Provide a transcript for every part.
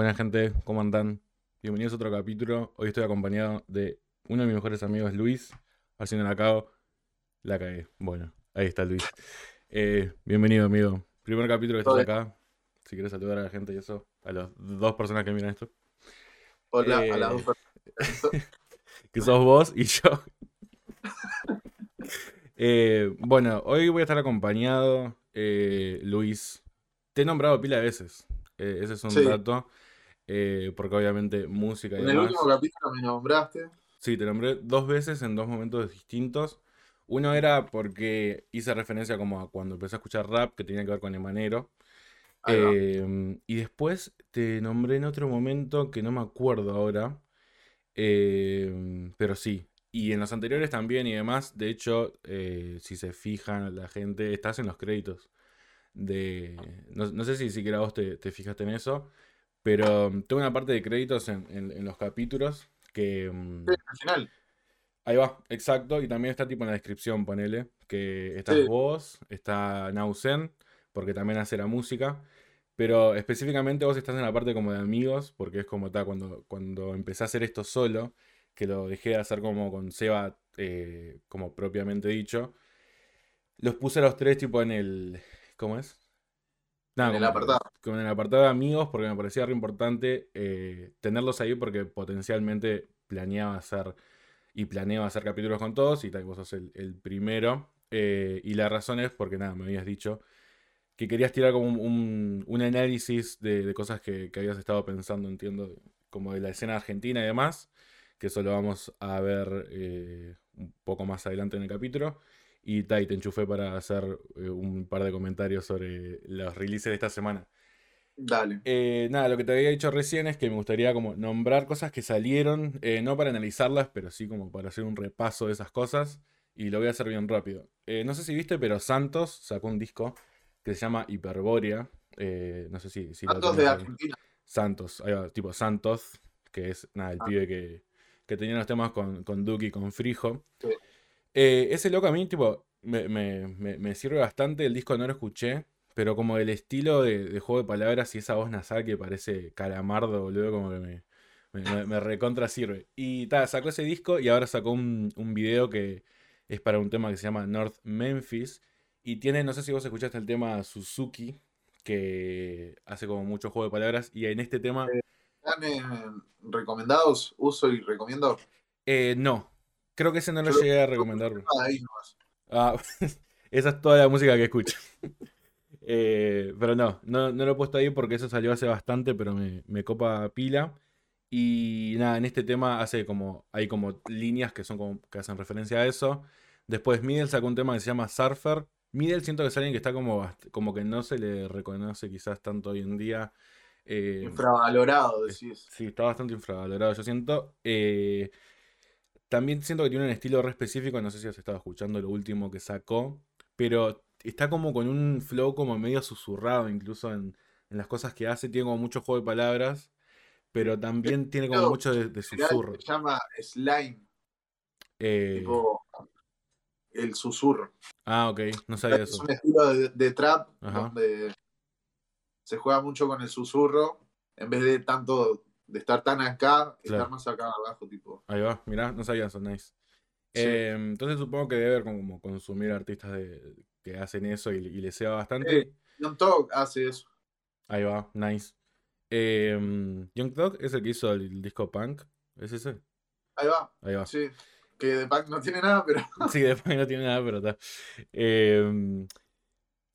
Buena gente, ¿cómo andan? Bienvenidos a otro capítulo. Hoy estoy acompañado de uno de mis mejores amigos, Luis. Haciendo la cago. La cagué. Bueno, ahí está Luis. Eh, bienvenido, amigo. Primer capítulo que estás Hola. acá. Si quieres saludar a la gente y eso. A las dos personas que miran esto. Hola Eh, a las dos personas. Que sos vos y yo. Eh, bueno, hoy voy a estar acompañado, eh, Luis. Te he nombrado pila de veces. Eh, ese es un Sí. dato. Eh, porque obviamente música y En el demás. último capítulo me nombraste. Sí, te nombré dos veces en dos momentos distintos. Uno era porque hice referencia como a cuando empecé a escuchar rap que tenía que ver con Emanero. Eh, y después te nombré en otro momento que no me acuerdo ahora. Eh, pero sí. Y en los anteriores también y demás. De hecho, eh, si se fijan la gente, estás en los créditos. De, no, no sé si siquiera vos te, te fijaste en eso. Pero mm, tengo una parte de créditos en, en- en los capítulos que... mm, Sí, al final. Ahí va, exacto. Y también está tipo en la descripción, ponele, que estás Sí. vos, está Nausen, porque también hace la música. Pero específicamente vos estás en la parte como de amigos, porque es como está, cuando, cuando empecé a hacer esto solo, que lo dejé de hacer como con Seba, eh, como propiamente dicho, los puse a los tres tipo en el... ¿Cómo es? Nada, En el apartado. como en el apartado de amigos, porque me parecía re importante eh, tenerlos ahí porque potencialmente planeaba hacer y planeo hacer capítulos con todos y tal, vos sos el, el primero. Eh, y la razón es porque nada, me habías dicho que querías tirar como un, un- un análisis de, de cosas que, que habías estado pensando, entiendo, como de la escena argentina y demás, que eso lo vamos a ver eh, un poco más adelante en el capítulo. Y ta, y te enchufé para hacer eh, un par de comentarios sobre los releases de esta semana. Dale. Eh, nada, lo que te había dicho recién es que me gustaría como nombrar cosas que salieron, eh, no para analizarlas, pero sí como para hacer un repaso de esas cosas. Y lo voy a hacer bien rápido. Eh, no sé si viste, pero Santos sacó un disco que se llama Hiperbórea. Eh, no sé si, si lo Santos de. Argentina. Santos, ahí va, tipo Santos, que es nada, el Ah. pibe que, que tenía los temas con, con Duki y con Frijo. Sí. Eh, ese loco a mí, tipo, me, me- me- me sirve bastante. El disco no lo escuché, pero como el estilo de, de juego de palabras y esa voz nasal que parece calamardo, boludo, como que me, recontra sirve. Y ta, sacó ese disco y ahora sacó un, un video que es para un tema que se llama North Memphis. Y tiene, no sé si vos escuchaste el tema Suzuki, que hace como mucho juego de palabras. Y en este tema, ¿Están eh, recomendados? Uso y recomiendo. eh, no. Creo que ese no lo Yo llegué a recomendar. Ah, esa es toda la música que escucho. Eh, pero no, no, no lo he puesto ahí porque eso salió hace bastante, pero me, me copa pila. Y nada, en este tema hace como, hay como líneas que son como, que hacen referencia a eso. Después Middle sacó un tema que se llama Surfer. Middle siento que es alguien que está como, como que no se le reconoce quizás tanto hoy en día. Eh, Infravalorado, decís. Sí, está bastante infravalorado, yo siento. Eh, también siento que tiene un estilo re específico, no sé si has estado escuchando lo último que sacó, pero está como con un flow como medio susurrado incluso en, en las cosas que hace, tiene como mucho juego de palabras, pero también tiene como mucho de, susurro. Se llama Slime, Eh, tipo el susurro. ah, ok, no sabía Es eso. un estilo de, de trap Ajá. donde se juega mucho con el susurro en vez de tanto de estar tan acá, Claro. estar más acá abajo, tipo. Ahí va, mirá, no sabía eso, nice. Sí. Eh, entonces supongo que debe haber como consumir artistas de- que hacen eso y, y les sea bastante. Eh, Young Talk hace eso. Ahí va, nice. Eh, Young Thug es el que hizo el disco Punk. ¿Es ese? Ahí va. Ahí va. Sí. Que de Pac no tiene nada, pero. Sí, después no tiene nada, pero está.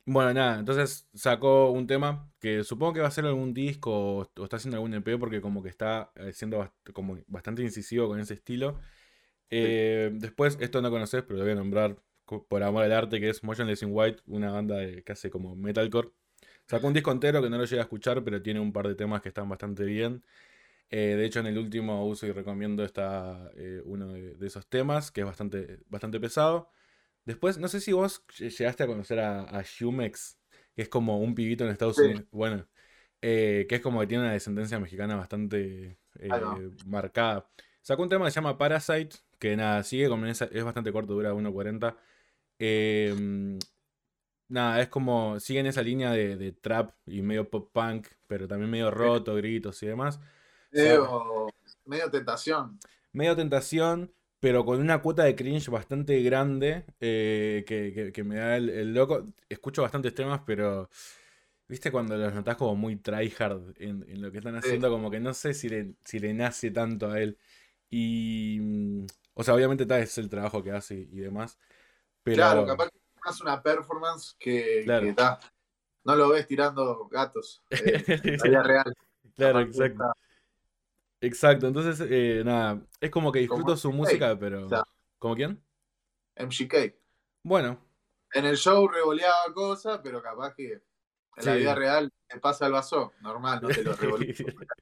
Bueno, nada, entonces sacó un tema que supongo que va a ser algún disco o, o está haciendo algún EP porque como que está eh, siendo bast- como bastante incisivo con ese estilo. Eh, después, esto no conoces, pero lo voy a nombrar por amor al arte, que es Motionless in White, una banda de- que hace como metalcore. Sacó un disco entero que no lo llegué a escuchar, pero tiene un par de temas que están bastante bien. Eh, de hecho, en el último uso y recomiendo está eh, uno de, de esos temas, que es bastante, bastante pesado. Después, no sé si vos ll- llegaste a conocer a, a Shumex, que es como un pibito en Estados Sí. Unidos. Bueno, eh, que es como que tiene una descendencia mexicana bastante eh, marcada. Sacó un tema que se llama Parasite, que nada, sigue con esa, es bastante corto, dura 1.40. Eh, nada, es como, siguen esa línea de, de trap y medio pop punk, pero también medio roto, gritos y demás. Medio, medio tentación. Medio tentación, pero con una cuota de cringe bastante grande eh, que, que- que me da el, el loco. Escucho bastantes temas, pero viste cuando los notás como muy tryhard en, en lo que están Sí. haciendo, como que no sé si le, si le nace tanto a él. Y, mm, o sea, obviamente tal es el trabajo que hace y, y demás, pero Claro, capaz que es más una performance que, Claro. que no lo ves tirando gatos eh, en la vida real. claro, exacto. está- Exacto, entonces, eh, nada, es como que Como disfruto su MGK, música, pero... sea. ¿Como quién? MGK. Bueno, En el show revoleaba cosas, pero capaz que en la vida real te pasa el vaso, normal, no te lo revolea.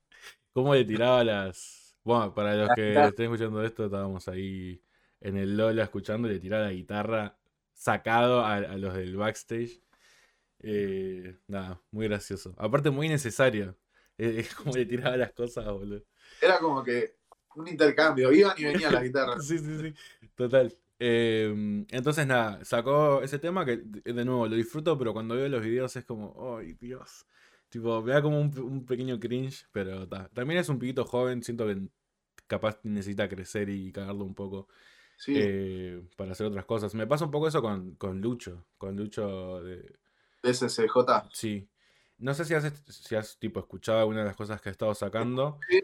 ¿Cómo le tiraba las... Bueno, para los que estén escuchando esto, estábamos ahí en el Lola escuchando y le tiraba la guitarra sacado a, a los del backstage. Eh, nada, muy gracioso. Aparte, muy necesario. Eh, Es como le tiraba las cosas, boludo. Era como que un intercambio, iban y venían las guitarras. Sí, sí, sí. Total. Eh, entonces, nada, sacó ese tema que, de de nuevo, lo disfruto, pero cuando veo los videos es como, ¡ay, Dios! Tipo, me da como un, un pequeño cringe, pero ta. También es un piquito joven, siento que capaz necesita crecer y cagarlo un poco Sí, eh, para hacer otras cosas. Me pasa un poco eso con, con Lucho, con Lucho de... SCJ. Sí. No sé si has, si has tipo, escuchado alguna de las cosas que ha estado sacando. Sí.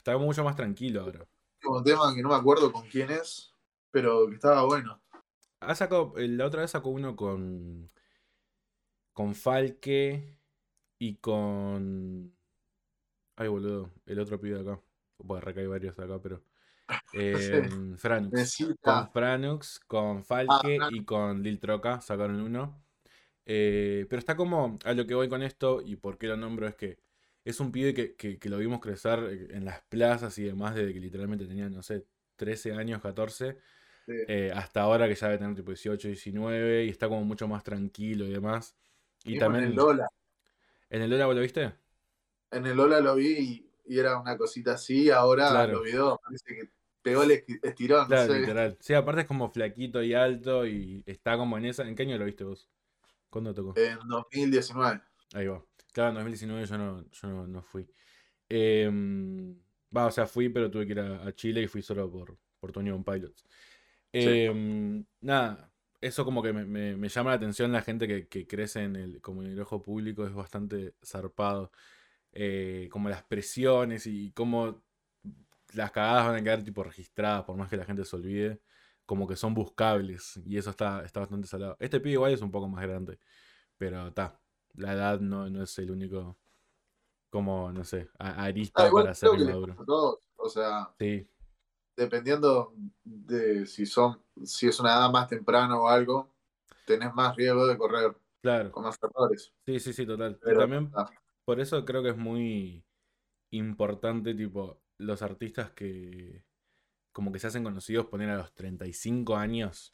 Está mucho más tranquilo ahora. Un tema que no me acuerdo con quién es, pero que estaba bueno. Ha sacado, eh, la otra vez sacó uno con. Con Falke y con. Ay, boludo, el otro pibe de acá. Bueno, acá hay varios acá, pero. em, Franux. Con. Franux, con Falke Franux. y con Lil Troca sacaron uno. Eh, pero está como. A lo que voy con esto y por qué lo nombro es que. Es un pibe que, que- que lo vimos crecer eh, en las plazas y demás desde que literalmente tenía, no sé, 13 años, 14. Sí. Eh, hasta ahora que ya debe tener tipo 18, 19 y está como mucho más tranquilo y demás. Y también. en el Lola. ¿En el Lola vos lo viste? En el Lola lo vi y, y era una cosita así, ahora Claro. los videos parece que pegó el estirón, Claro, no sé. literal. Sí, aparte es como flaquito y alto y está como en esa. ¿En qué año lo viste vos? ¿Cuándo tocó? En 2019. Ahí va. Claro, en 2019 yo no, yo no, no fui. Em, va, o sea, fui, pero tuve que ir a, a Chile y fui solo por, por Tony One Pilots. Em, nada, eso como que me, me- me llama la atención la gente que, que crece en el, como en el ojo público, es bastante zarpado. Eh, como las presiones y cómo las cagadas van a quedar tipo registradas, por más que la gente se olvide, como que son buscables. Y eso está, está bastante salado. Este pibe igual es un poco más grande, pero está. La edad no, no es el único, como, no sé, arista Ah, igual para ser creo que les inmaduro. pasa a todos. O sea, Sí, dependiendo de si son, si es una edad más temprana o algo, tenés más riesgo de correr claro. con más errores. Sí, sí, sí, total. Pero también ah, por eso creo que es muy importante, tipo, los artistas que como que se hacen conocidos poner a los 35 años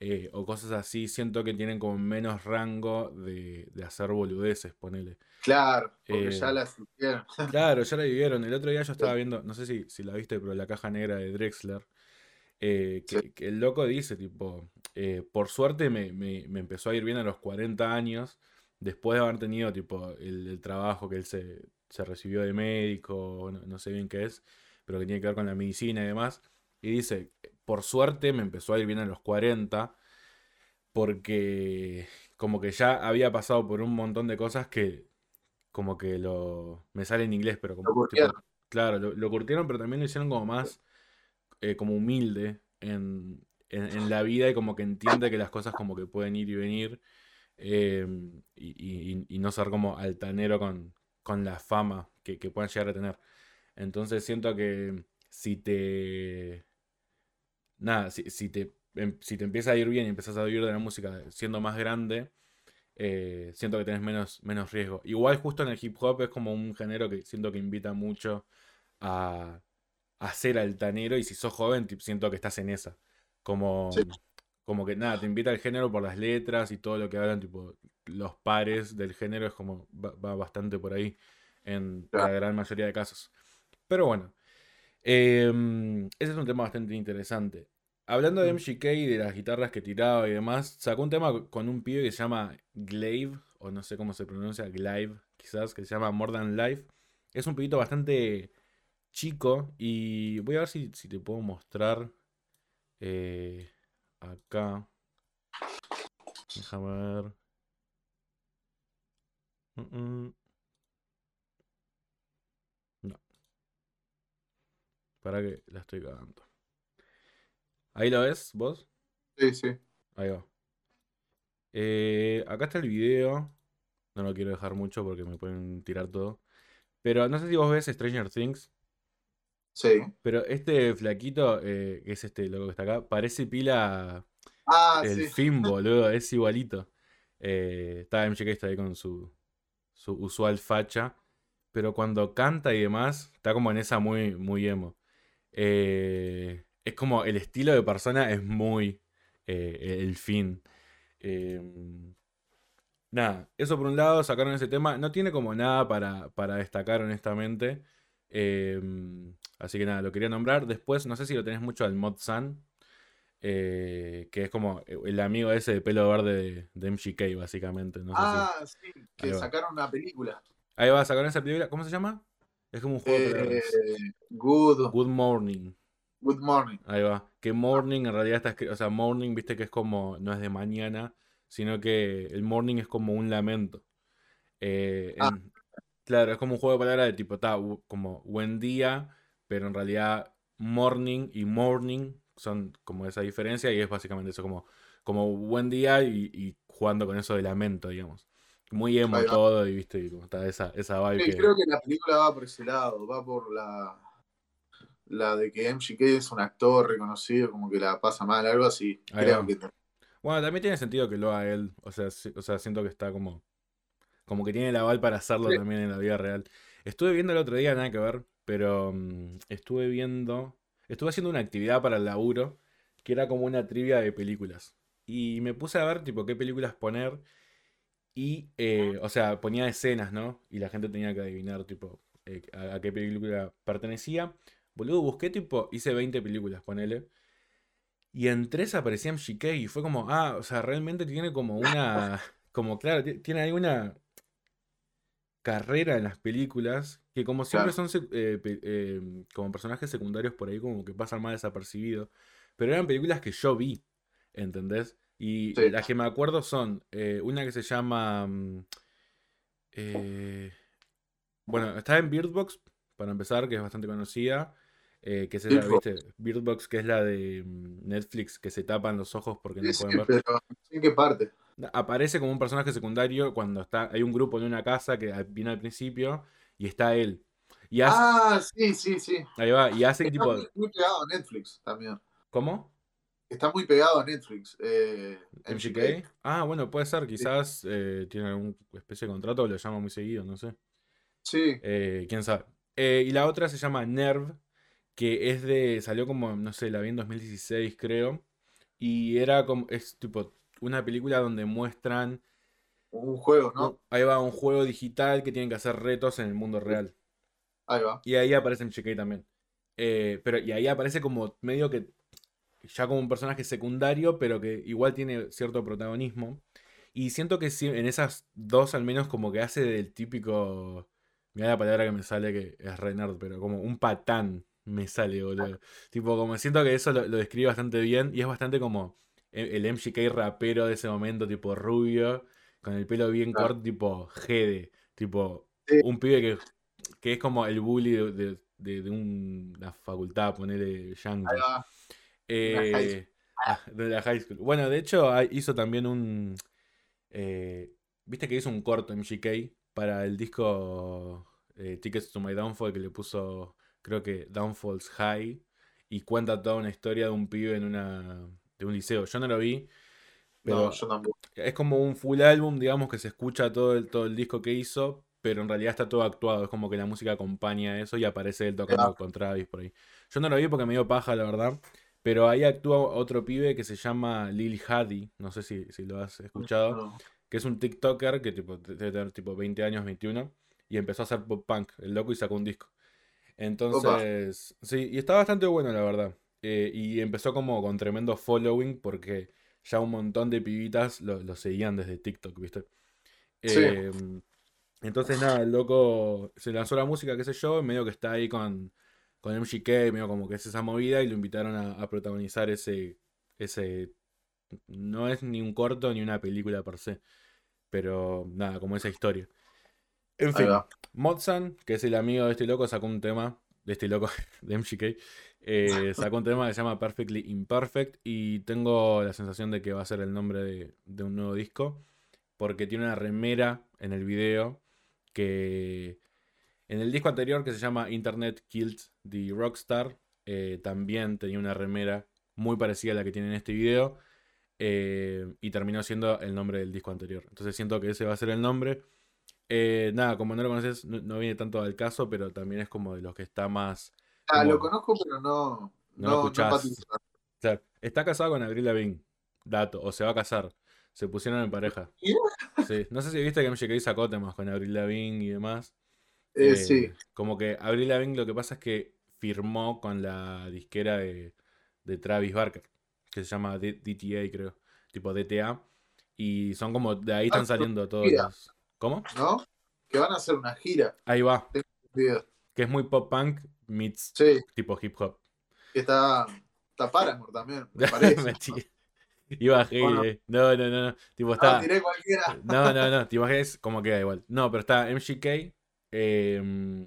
eh, o cosas así, siento que tienen como menos rango de, de hacer boludeces, ponele. claro, porque Eh, ya la hicieron. Claro, ya la vivieron. El otro día yo estaba viendo, no sé si, si la viste, pero la caja negra de Drexler, eh, que, Sí. que el loco dice, tipo, eh, por suerte me, me- me empezó a ir bien a los 40 años, después de haber tenido, tipo, el, el trabajo que él se, se recibió de médico, no, no sé bien qué es, pero que tiene que ver con la medicina y demás. Y dice, por suerte me empezó a ir bien a los 40, porque como que ya había pasado por un montón de cosas que como que lo... Me sale en inglés, pero como... Lo curtieron. tipo, claro, lo, lo curtieron, pero también lo hicieron como más... eh, como humilde en, en, en la vida y como que entiende que las cosas como que pueden ir y venir eh, y, y- y no ser como altanero con, con la fama que, que puedan llegar a tener. Entonces siento que si te... Nada, si, si te, em- si te empieza a ir bien y empiezas a vivir de la música siendo más grande, eh, siento que tenés menos, menos riesgo. Igual justo en el hip hop es como un género que siento que invita mucho a, a ser altanero y si sos joven siento que estás en esa. Como, Sí. como que nada, te invita al género por las letras y todo lo que hablan, tipo los pares del género es como va, va bastante por ahí en la gran mayoría de casos. Pero bueno, em, ese es un tema bastante interesante. hablando de Mm. MGK y de las guitarras que tiraba y demás, sacó un tema con un pibe que se llama Glaive, o no sé cómo se pronuncia, Glaive, quizás, que se llama More Than Life. Es un pibito bastante chico y voy a ver si, si te puedo mostrar eh, acá. Déjame ver. Mm, mm. Para que la estoy cagando. ¿Ahí lo ves vos? Sí, sí. Ahí va. Eh, acá está el video. No lo quiero dejar mucho porque me pueden tirar todo. Pero no sé si vos ves Stranger Things. Sí. Pero este flaquito, eh, que es este loco que está acá, parece pila Ah, el sí. fin, boludo. Es igualito. Eh, está MGK está ahí con su, su usual facha. Pero cuando canta y demás, está como en esa muy, muy emo. Eh, es como el estilo de persona es muy eh, el fin. Eh, nada, eso por un lado, sacaron ese tema. No tiene como nada para, para destacar, honestamente. Eh, así que nada, lo quería nombrar. Después, no sé si lo tenés mucho al Mod Sun. eh, que es como el amigo ese de pelo verde de, de MGK, básicamente. No sé si- Ah, sí. Ahí Que sacaron una película. Ahí va, sacaron esa película. ¿Cómo se llama? Es como un juego de Eh, palabras. good, Good Morning. good Morning. Ahí va. Que morning en realidad está escrito. O sea, morning, viste que es como. No es de mañana. Sino que el morning es como un lamento. Eh, Ah. en- claro, es como un juego de palabras de tipo, está como buen día. Pero en realidad, morning y morning son como esa diferencia. Y es básicamente eso, como, como buen día y, y jugando con eso de lamento, digamos. Muy emo todo. Y viste, y como está esa, esa vibe Sí, que. creo que la película va por ese lado, va por la, la de que MGK es un actor reconocido, como que la pasa mal, algo así. Ahí creo va. que Bueno, también tiene sentido que lo haga él. O sea, o sea, siento que está como. Como que tiene el aval para hacerlo Sí. también en la vida real. Estuve viendo el otro día, nada que ver, pero mm, estuve viendo. Estuve haciendo una actividad para el laburo que era como una trivia de películas. Y me puse a ver, tipo, qué películas poner. Y, eh, o sea, ponía escenas, ¿no? Y la gente tenía que adivinar, tipo, eh, a, a qué película pertenecía. Boludo, busqué, tipo, hice 20 películas, ponele. Y en tres aparecía MGK y fue como, ah, o sea, realmente tiene como una, como claro, ti- tiene ahí una carrera en las películas que como siempre Claro. son eh, como personajes secundarios por ahí como que pasan más desapercibidos, pero eran películas que yo vi, ¿entendés? Y Sí. las que me acuerdo son eh, una que se llama, mm, eh, bueno, está en Bird Box, para empezar, que es bastante conocida. eh, que es la. ¿viste? Bird Box, que es la de mm, Netflix, que se tapan los ojos porque no Sí, pueden ver. pero ¿en qué parte? Aparece como un personaje secundario cuando está. Hay un grupo en una casa que viene al principio y está él. Y hace, Ah, sí, sí, sí. ahí va, y hace Está tipo. muy, Netflix también. ¿Cómo? Está muy pegado a Netflix. Eh, ¿MGK? Ah, bueno, puede ser, quizás eh, tiene alguna especie de contrato o lo llama muy seguido, no sé. Sí, Eh, quién sabe. Eh, y la otra se llama Nerve, que es de. salió como, no sé, la vi en 2016, creo. Y era como. es tipo una película donde muestran. un juego, ¿no? ahí va un juego digital que tienen que hacer retos en el mundo real. Ahí va. Y ahí aparece MGK también. Pero, y ahí aparece como medio que. Ya como un personaje secundario, pero que igual tiene cierto protagonismo. Y siento que sí, en esas dos al menos como que hace del típico. Mira la palabra que me sale que es re nerd, pero como un patán me sale, boludo. Tipo, como siento que eso lo, lo describe bastante bien y es bastante como el, el MGK rapero de ese momento, tipo rubio, con el pelo bien Claro. corto, tipo Gede. Tipo, Sí. un pibe que, que es como el bully de, de- de- de una facultad, ponele yankee. Eh, ah, de la high school. Bueno, de hecho hizo también un... eh, Viste que hizo un corto MGK para el disco eh, Tickets to My Downfall que le puso, creo que Downfalls High y cuenta toda una historia de un pibe en una de un liceo. Yo no lo vi, pero No, yo tampoco. es como un full álbum, digamos, que se escucha todo el, todo el disco que hizo, pero en realidad está todo actuado. Es como que la música acompaña eso y aparece él tocando Ah. con Travis por ahí. Yo no lo vi porque me dio paja, la verdad. Pero ahí actúa otro pibe que se llama Lil Hadi, no sé si, si lo has escuchado, que es un TikToker que tipo, debe tener tipo 20 años, 21, y empezó a hacer pop punk, el loco, y sacó un disco. Entonces, sí, y está bastante bueno, la verdad. eh, y empezó como con tremendo following porque ya un montón de pibitas lo, lo seguían desde TikTok, ¿viste? Sí. Em, entonces nada, el loco se lanzó la música, qué sé yo, medio que está ahí con, con MGK, medio como que es esa movida, y lo invitaron a, a protagonizar ese, ese... No es ni un corto ni una película per se, pero nada, como esa historia. En fin. Mozan, que es el amigo de este loco, sacó un tema, de este loco, de MGK, eh, sacó un tema que se llama Perfectly Imperfect y tengo la sensación de que va a ser el nombre de, de un nuevo disco, porque tiene una remera en el video que en el disco anterior que se llama Internet Killed the Rockstar, eh, también tenía una remera muy parecida a la que tiene en este video. eh, y terminó siendo el nombre del disco anterior. Entonces siento que ese va a ser el nombre. Eh, nada, como no lo conoces, no, no viene tanto al caso, pero también es como de los que está más. Ah, como- lo conozco, pero no. No No, lo escuchás. empatizo. o sea, está casado con Avril Lavigne, dato, o se va a casar. Se pusieron en pareja. Mira. Sí. No sé si viste que MGK sacó temas con Avril Lavigne y demás. Eh, Eh, sí. Como que Avril Lavigne lo que pasa es que firmó con la disquera de, de Travis Barker, que se llama D- DTA, creo, tipo DTA. Y son como, de ahí están Ah, saliendo todos los... ¿Cómo? ¿No? Que van a hacer una gira. Ahí va, que es muy pop punk meets Sí, tipo hip hop. que está. Está Paramore también, me parece. Mentira. Iba a ¿O no? eh. No, no, no, no. Tipo, No, está. tiré cualquiera. No, no, no. Te imaginas cómo queda igual. No, pero está MGK, eh,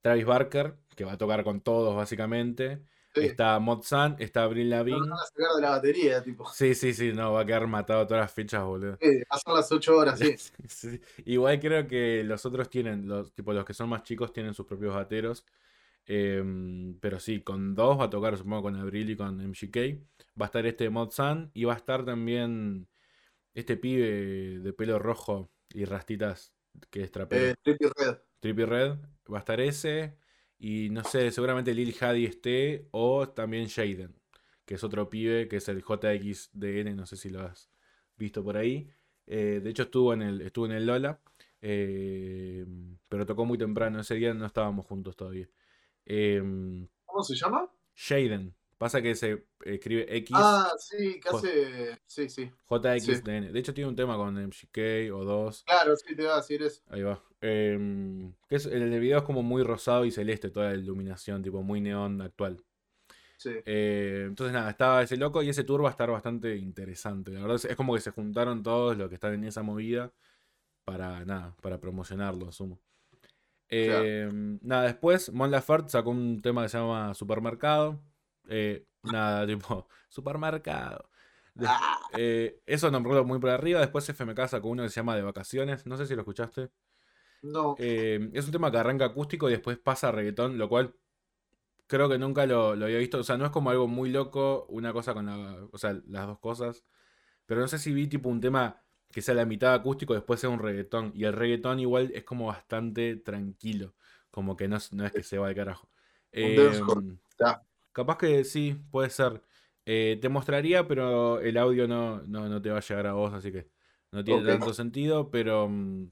Travis Barker, que va a tocar con todos básicamente. Sí. Está Mod Sun, está Avril Lo Lavigne. van a sacar de la batería, tipo. Sí, sí, sí, no, va a quedar matado todas las fechas, boludo. Eh, pasan las 8 horas, sí. Sí. Igual creo que los otros tienen, los, tipo los que son más chicos tienen sus propios bateros. Em, pero sí, con dos va a tocar, supongo, con Abril y con MGK. Va a estar este Mod Sun y va a estar también este pibe de pelo rojo y rastitas que es trapero. Eh, Red. Trippie Red, va a estar ese. Y no sé, seguramente Lil Hadi esté. O también Jaden, que es otro pibe, que es el JXDN, no sé si lo has visto por ahí. Eh, de hecho estuvo en el, estuvo en el Lola. eh, pero tocó muy temprano, ese día no estábamos juntos todavía. Eh, ¿Cómo se llama? Jaden, pasa que se escribe X. Ah, sí, que hace. Sí, sí. JXDN. De hecho tiene un tema con MGK o dos. Claro, sí, te iba a decir eso. Ahí va. Em, que es, el video es como muy rosado y celeste, toda la iluminación, tipo muy neón actual. Sí. Eh, entonces nada, estaba ese loco y ese tour va a estar bastante interesante. La verdad es, es como que se juntaron todos los que están en esa movida para nada, para promocionarlo, asumo. Em, Nada, después Mon Laferte sacó un tema que se llama Supermercado. Eh, nada, tipo, supermercado. Des- Ah, eh, eso nombró muy por arriba. Después FMK sacó uno que se llama De Vacaciones. No sé si lo escuchaste. no. Eh, es un tema que arranca acústico y después pasa a reggaetón, lo cual creo que nunca lo, lo había visto. O sea, no es como algo muy loco, una cosa con la. O sea, las dos cosas. Pero no sé si vi tipo un tema que sea la mitad acústico y después sea un reggaetón. Y el reggaetón igual es como bastante tranquilo. Como que no, es- no es que se va de carajo. Un Em, ya. Capaz que sí, puede ser. Eh, te mostraría, pero el audio no, no, no te va a llegar a vos, así que no tiene tanto sentido, pero mm,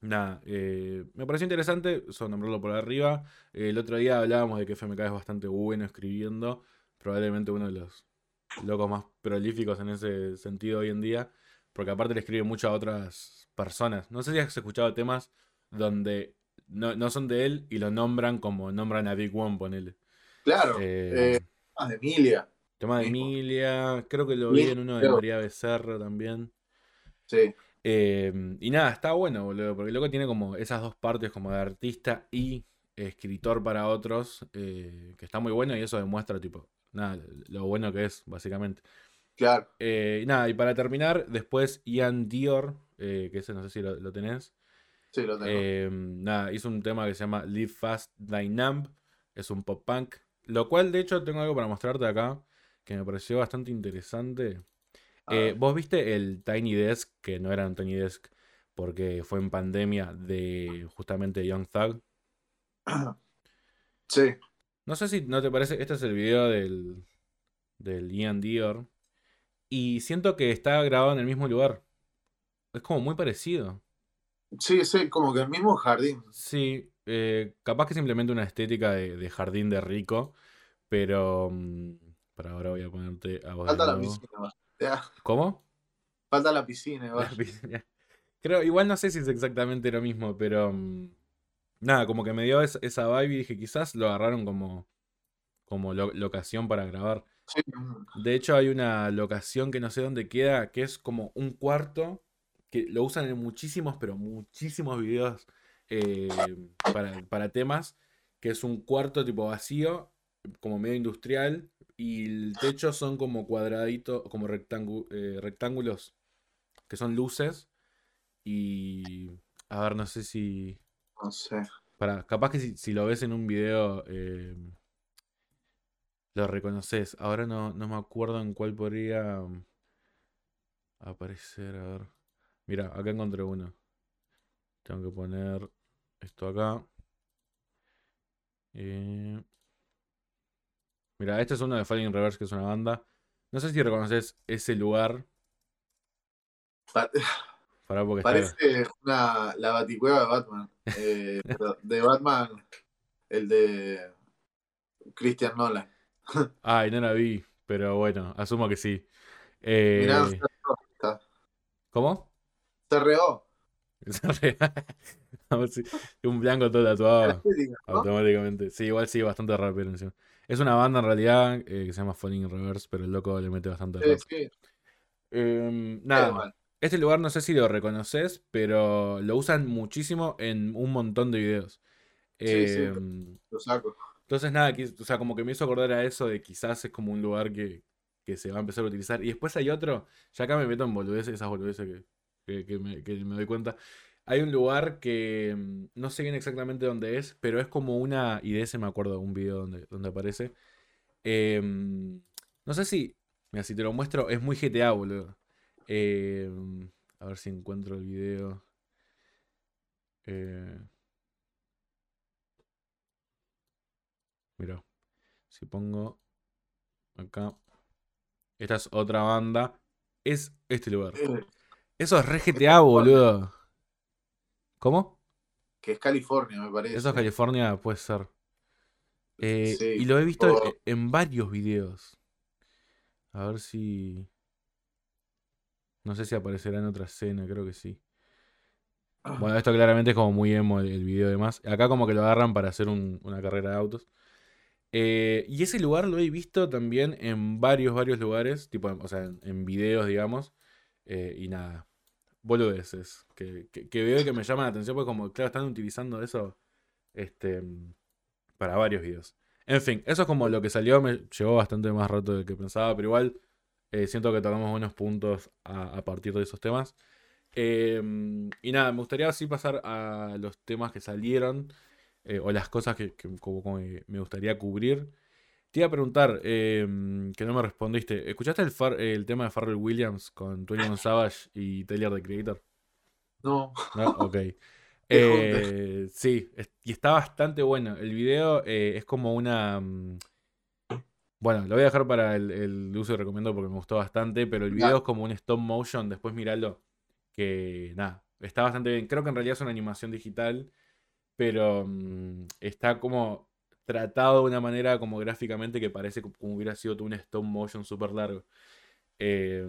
nada, eh, me pareció interesante, eso nombrarlo por arriba. Eh, el otro día hablábamos de que FMK es bastante bueno escribiendo, probablemente uno de los locos más prolíficos en ese sentido hoy en día, porque aparte le escribe mucho a otras personas. No sé si has escuchado temas donde no, no son de él y lo nombran como nombran a Big One, ponele. Claro. Eh, Eh, de Emilia. tema de. Emilia, creo que lo vi en uno de. María Becerra también. Sí. Eh, y nada, está bueno, boludo, porque luego tiene como esas dos partes como de artista y escritor para otros, eh, que está muy bueno y eso demuestra, tipo, nada, lo bueno que es, básicamente. Claro. Eh, y nada, y para terminar, después Ian Dior, que ese no sé si lo, lo tenés, Sí, lo tengo. nada, hizo un tema que se llama Live Fast Dynamp, es un pop punk, lo cual de hecho tengo algo para mostrarte acá, que me pareció bastante interesante. Eh. ¿vos viste el Tiny Desk, que no era un Tiny Desk porque fue en pandemia de justamente Young Thug? Sí. No sé si no te parece, este es el video del, del Ian Dior y siento que está grabado en el mismo lugar. Es como muy parecido. Sí, sí, como que el mismo jardín. Sí, eh, capaz que simplemente una estética de, de jardín de rico, pero mm, Para ahora voy a ponerte a vos. Falta la piscina. Ya, ¿Cómo? Falta la piscina, La piscina. Creo, igual no sé si es exactamente lo mismo, pero mm, nada, como que me dio es- esa vibe y dije, quizás lo agarraron como, como lo- locación para grabar. Sí, De hecho, hay una locación que no sé dónde queda, que es como un cuarto, que lo usan en muchísimos, pero muchísimos videos eh, para, para temas, que es un cuarto tipo vacío, como medio industrial, y el techo son como cuadraditos, como eh, rectángulos, que son luces, y... A ver, no sé si... no sé. Para, capaz que si, si lo ves en un video eh, lo reconoces. Ahora no, no me acuerdo en cuál podría mm, aparecer. A ver. Mira, acá encontré uno. Tengo que poner esto acá. Eh, mira, este es uno de Falling Reverse, que es una banda. No sé si reconoces ese lugar. Pa- Pará porque está- Parece una, la baticueva de Batman. Eh, de Batman, el de Christian Nolan. Ay, no la vi, pero bueno, asumo que sí. Eh, Mirá, se reó, está. ¿Cómo? Se reó. Si- un blanco todo tatuado automáticamente. Sí, igual sí, bastante rápido encima. Es una banda en realidad eh, que se llama Falling in Reverse, pero el loco le mete bastante Sí, rap. sí, Em, es nada, este lugar no sé si lo reconoces, pero lo usan muchísimo en un montón de videos. Sí, sí. Em, Lo saco. entonces, nada, o sea, como que me hizo acordar a eso de quizás es como un lugar que, que se va a empezar a utilizar. Y después hay otro, ya acá me meto en boludeces, esas boludeces que, que, que me, que me doy cuenta. Hay un lugar que mm, no sé bien exactamente dónde es, pero es como una, y de ese me acuerdo de un video donde, donde aparece. Em, no sé si, mira, si te lo muestro, es muy GTA, boludo. Em, a ver si encuentro el video. Eh, mira, si pongo acá, esta es otra banda, es este lugar. Eh, Eso es re GTA, boludo. ¿Cómo? que es California, me parece. Eso es California, puede ser. Eh, Sí, y lo he visto e- en varios videos. A ver si. No sé si aparecerá en otra escena, creo que sí. Bueno, esto claramente es como muy emo el, el video y demás. Acá como que lo agarran para hacer un- una carrera de autos. Eh, y ese lugar lo he visto también en varios, varios lugares. Tipo, o sea, en, en videos, digamos. Eh, y nada. Boludeces. Que, que, que veo y que me llaman la atención porque como, claro, están utilizando eso. Este. Para varios videos. En fin, eso es como lo que salió. Me llevó bastante más rato del que pensaba. Pero igual eh, siento que tocamos buenos puntos a, partir de esos temas. Eh, y nada, me gustaría así pasar a los temas que salieron eh, o las cosas que, como, como me gustaría cubrir. Te iba a preguntar, eh, que no me respondiste. ¿Escuchaste el, Far- el tema de Pharrell Williams con 21 Savage y Taylor the Creator? No, ¿No? Ok. Eh, sí, es- y está bastante bueno. El video eh, es como una... mm, Bueno, lo voy a dejar para el, el uso y recomiendo porque me gustó bastante, pero el video es como un stop motion, después miralo, que nada, está bastante bien. Creo que en realidad es una animación digital, pero mm, está como tratado de una manera como gráficamente que parece como hubiera sido todo un stop motion súper largo. Eh,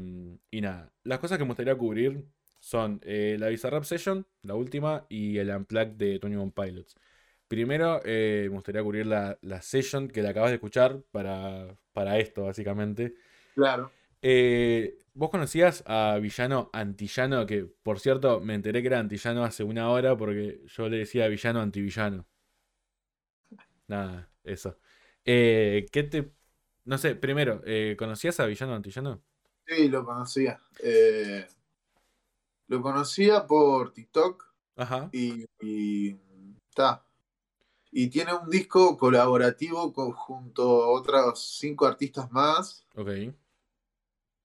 y nada, las cosas que me gustaría cubrir son eh, la Bizarrap Session, la última, y el Unplugged de Tony One Pilots. Primero, eh, me gustaría cubrir la, la session que la acabas de escuchar para, para esto, básicamente. claro. Eh, ¿vos conocías a Villano Antillano? Que, por cierto, me enteré que era Antillano hace una hora porque yo le decía Villano Antivillano. Nada, eso. Eh, ¿qué te... No sé, primero, eh, ¿conocías a Villano Antillano? Sí, lo conocía. Eh, lo conocía por TikTok Ajá. y, y está. Y tiene un disco colaborativo con- junto a otros cinco artistas más. Ok.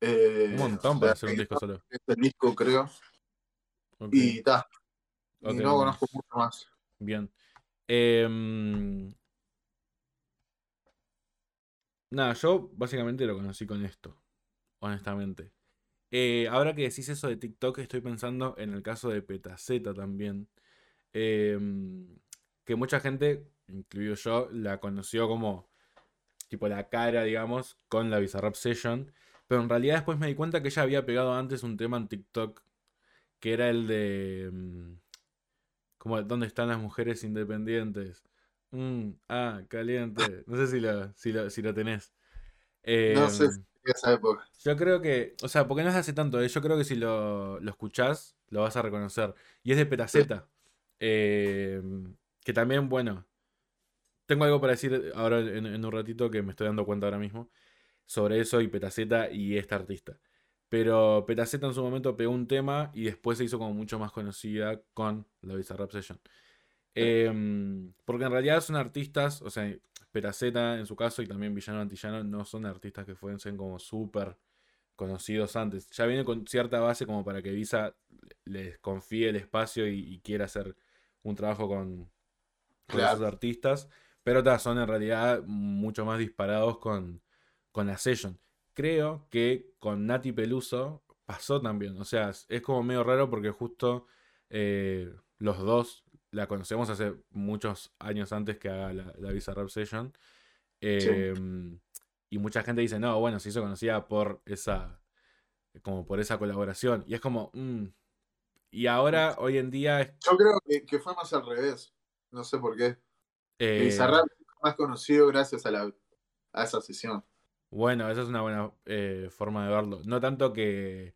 Eh, Un montón para hacer un disco solo. Este disco, creo. Y está. y no conozco mucho más. Bien. Em, nada, yo básicamente lo conocí con esto, honestamente. Eh, ahora que decís eso de TikTok, estoy pensando en el caso de Petaceta también. Em, que mucha gente, incluido yo, la conoció como tipo la cara, digamos, con la Bizarrap Session. Pero en realidad después me di cuenta que ella había pegado antes un tema en TikTok que era el de... mm, como ¿Dónde están las mujeres independientes? Mm, ah, caliente. No sé si lo, si lo, si lo tenés. No sé Em, si en esa época. yo creo que, o sea, porque no es hace tanto, eh, yo creo que si lo, lo escuchás, lo vas a reconocer. Y es de Petaceta. em, que también, bueno, tengo algo para decir ahora en, en un ratito que me estoy dando cuenta ahora mismo sobre eso y Petaceta y esta artista. Pero Petaceta en su momento pegó un tema y después se hizo como mucho más conocida con la Bizarrap Session. Em, porque en realidad son artistas, o sea, Petaceta en su caso y también Villano Antillano no son artistas que fuesen como súper conocidos antes. Ya viene con cierta base como para que Visa les confíe el espacio y, y quiera hacer un trabajo con, con esos artistas. Pero ta, son en realidad mucho más disparados con, con la Session. Creo que con Nati Peluso pasó también. O sea, es es como medio raro porque justo eh, los dos la conocemos hace muchos años antes que haga la, la Bizarrap Session. Sí. Em, y mucha gente dice, no, bueno, se hizo conocida por esa, como por esa colaboración. Y es como, mm. Y ahora, hoy en día, es- Yo creo que, que fue más al revés. No sé por qué. eh, Bizarrap es más conocido gracias a, la, a esa sesión. Bueno, esa es una buena eh, forma de verlo. No tanto que.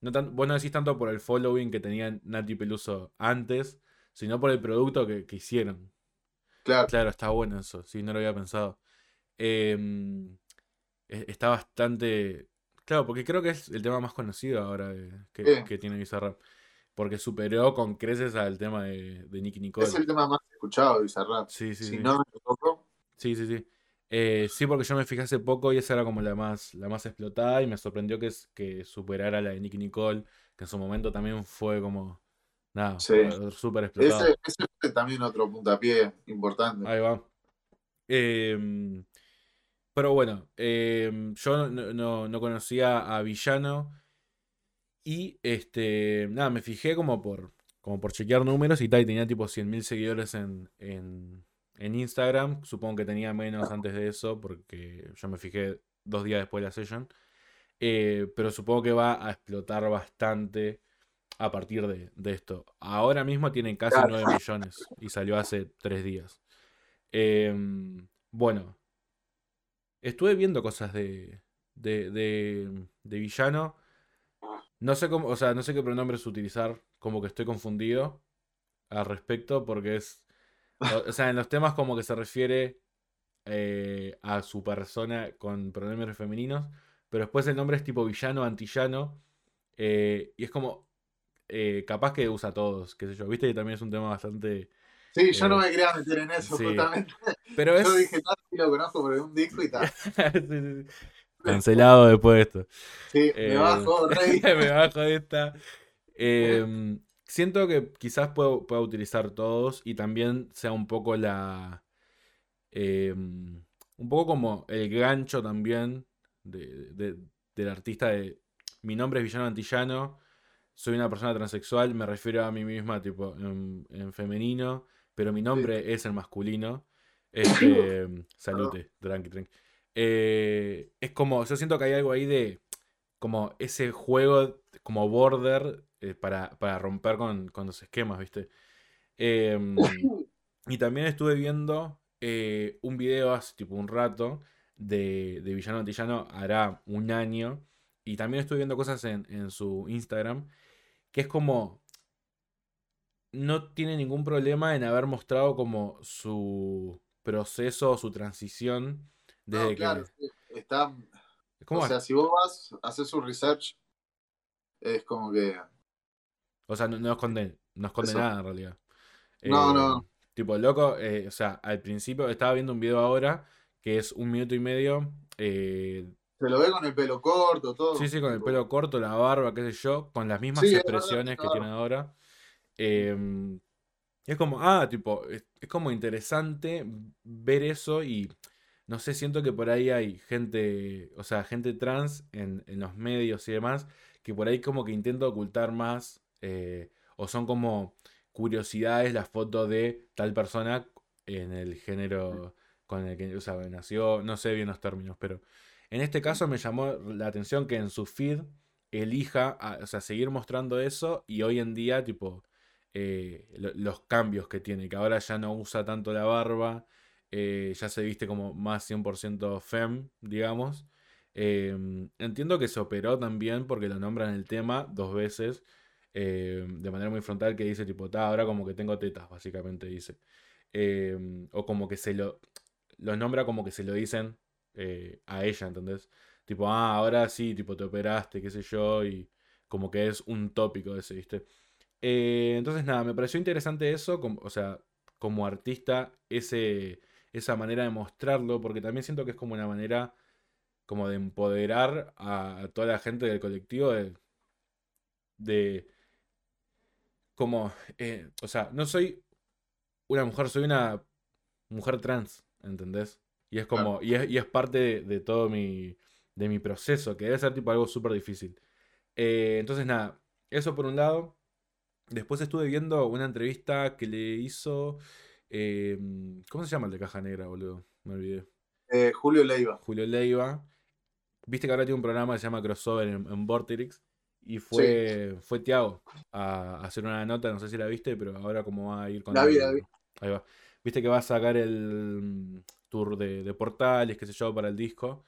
No tan, vos no decís tanto por el following que tenía Nati Peluso antes, sino por el producto que, que hicieron. Claro. Claro, está bueno eso, sí, no lo había pensado. Em, e- está bastante. Claro, porque creo que es el tema más conocido ahora de- que, que tiene Bizarrap. Porque superó con creces al tema de, de Nicki Nicole. Es el tema más escuchado de Bizarrap. Sí, sí, si sí. no me equivoco, Sí, sí, sí. Eh, sí, porque yo me fijé hace poco y esa era como la más, la más explotada y me sorprendió que, que superara la de Nicki Nicole, que en su momento también fue como, nada, Sí. súper explotada. ese, ese fue también otro puntapié importante. Ahí va. Em, pero bueno, em, yo no, no- no conocía a Villano y este, nada, me fijé como por, como por chequear números y tal, y tenía tipo 100.000 seguidores en, en, en Instagram. Supongo que tenía menos antes de eso porque yo me fijé dos días después de la session. Eh, pero supongo que va a explotar bastante a partir de, de esto. Ahora mismo tiene casi Claro. 9 millones y salió hace 3 días. Em, bueno, estuve viendo cosas de, de, de, de villano. No sé cómo, o sea, no sé qué pronombres utilizar, como que estoy confundido al respecto, porque es. O, o sea, en los temas como que se refiere eh, a su persona con pronombres femeninos, pero después el nombre es tipo villano, antillano, eh, y es como. Eh, capaz que usa todos, qué sé yo. Viste que también es un tema bastante. Sí, yo Eh, no me quería meter en eso, sí. justamente. Pero es. Yo dije, tanto y lo conozco porque un disco y tal. Sí, sí, sí. Cancelado después de esto. Sí, Eh, me bajo, rey. me bajo de esta. Em, siento que quizás puedo, pueda utilizar todos y también sea un poco la. em, un poco como el gancho también de, de- del artista de. Mi nombre es Villano Antillano, soy una persona transexual, me refiero a mí misma tipo en, en femenino, pero mi nombre es el masculino. Este, salute, tranqui, tranqui. Eh, es como, yo siento que hay algo ahí de como ese juego como border eh, para, para romper con, con los esquemas, ¿viste? Em, y también estuve viendo eh, un video hace tipo un rato de, de Villano Antillano, hará un año, y también estuve viendo cosas en, en su Instagram, que es como, no tiene ningún problema en haber mostrado como su proceso o su transición desde No, claro, está. ¿Cómo O es? sea, si vos vas, haces un research, es como que. O sea, no, no esconde, no esconde Eso. nada en realidad. No, Eh, no. Tipo, loco, eh, o sea, al principio estaba viendo un video ahora que es un minuto y medio. eh, Se lo ve con el pelo corto, todo. sí, sí, con el pelo corto, la barba, qué sé yo, con las mismas Sí, expresiones que tiene ahora. Eh, y es como, ah, tipo, es, es como interesante ver eso y no sé, siento que por ahí hay gente, o sea, gente trans en, en los medios y demás, que por ahí como que intenta ocultar más, eh, o son como curiosidades las fotos de tal persona en el género con el que o sea, nació, no sé bien los términos, pero en este caso me llamó la atención que en su feed elija, o sea, seguir mostrando eso y hoy en día, tipo, eh, los cambios que tiene, que ahora ya no usa tanto la barba, eh, ya se viste como más 100% fem, digamos. Em, entiendo que se operó también porque lo nombran el tema dos veces, em, de manera muy frontal, que dice tipo, ahora como que tengo tetas, básicamente dice. Em, o como que se lo, lo nombra como que se lo dicen eh, a ella, ¿entendés? Tipo, ah, ahora sí, tipo, te operaste, qué sé yo, y como que es un tópico ese, ¿viste? Eh, entonces, nada, me pareció interesante eso, como, o sea, como artista, ese, esa manera de mostrarlo, porque también siento que es como una manera como de empoderar a, toda la gente del colectivo de, como, eh, o sea, no soy una mujer, soy una mujer trans, ¿entendés? Y es como, y, es, y, es, parte de, todo mi, de mi proceso, que debe ser tipo algo súper difícil. Eh, entonces, nada, eso por un lado. Después estuve viendo una entrevista que le hizo. Eh, ¿Cómo se llama el de Caja Negra, boludo? Me olvidé. Eh, Julio Leiva. Julio Leiva. Viste que ahora tiene un programa que se llama Crossover en, en Vorterix. Y fue, fue Tiago a, hacer una nota, no sé si la viste, pero ahora como va a ir con... La vida, Ahí va. Viste que va a sacar el tour de, portales, qué sé yo, para el disco.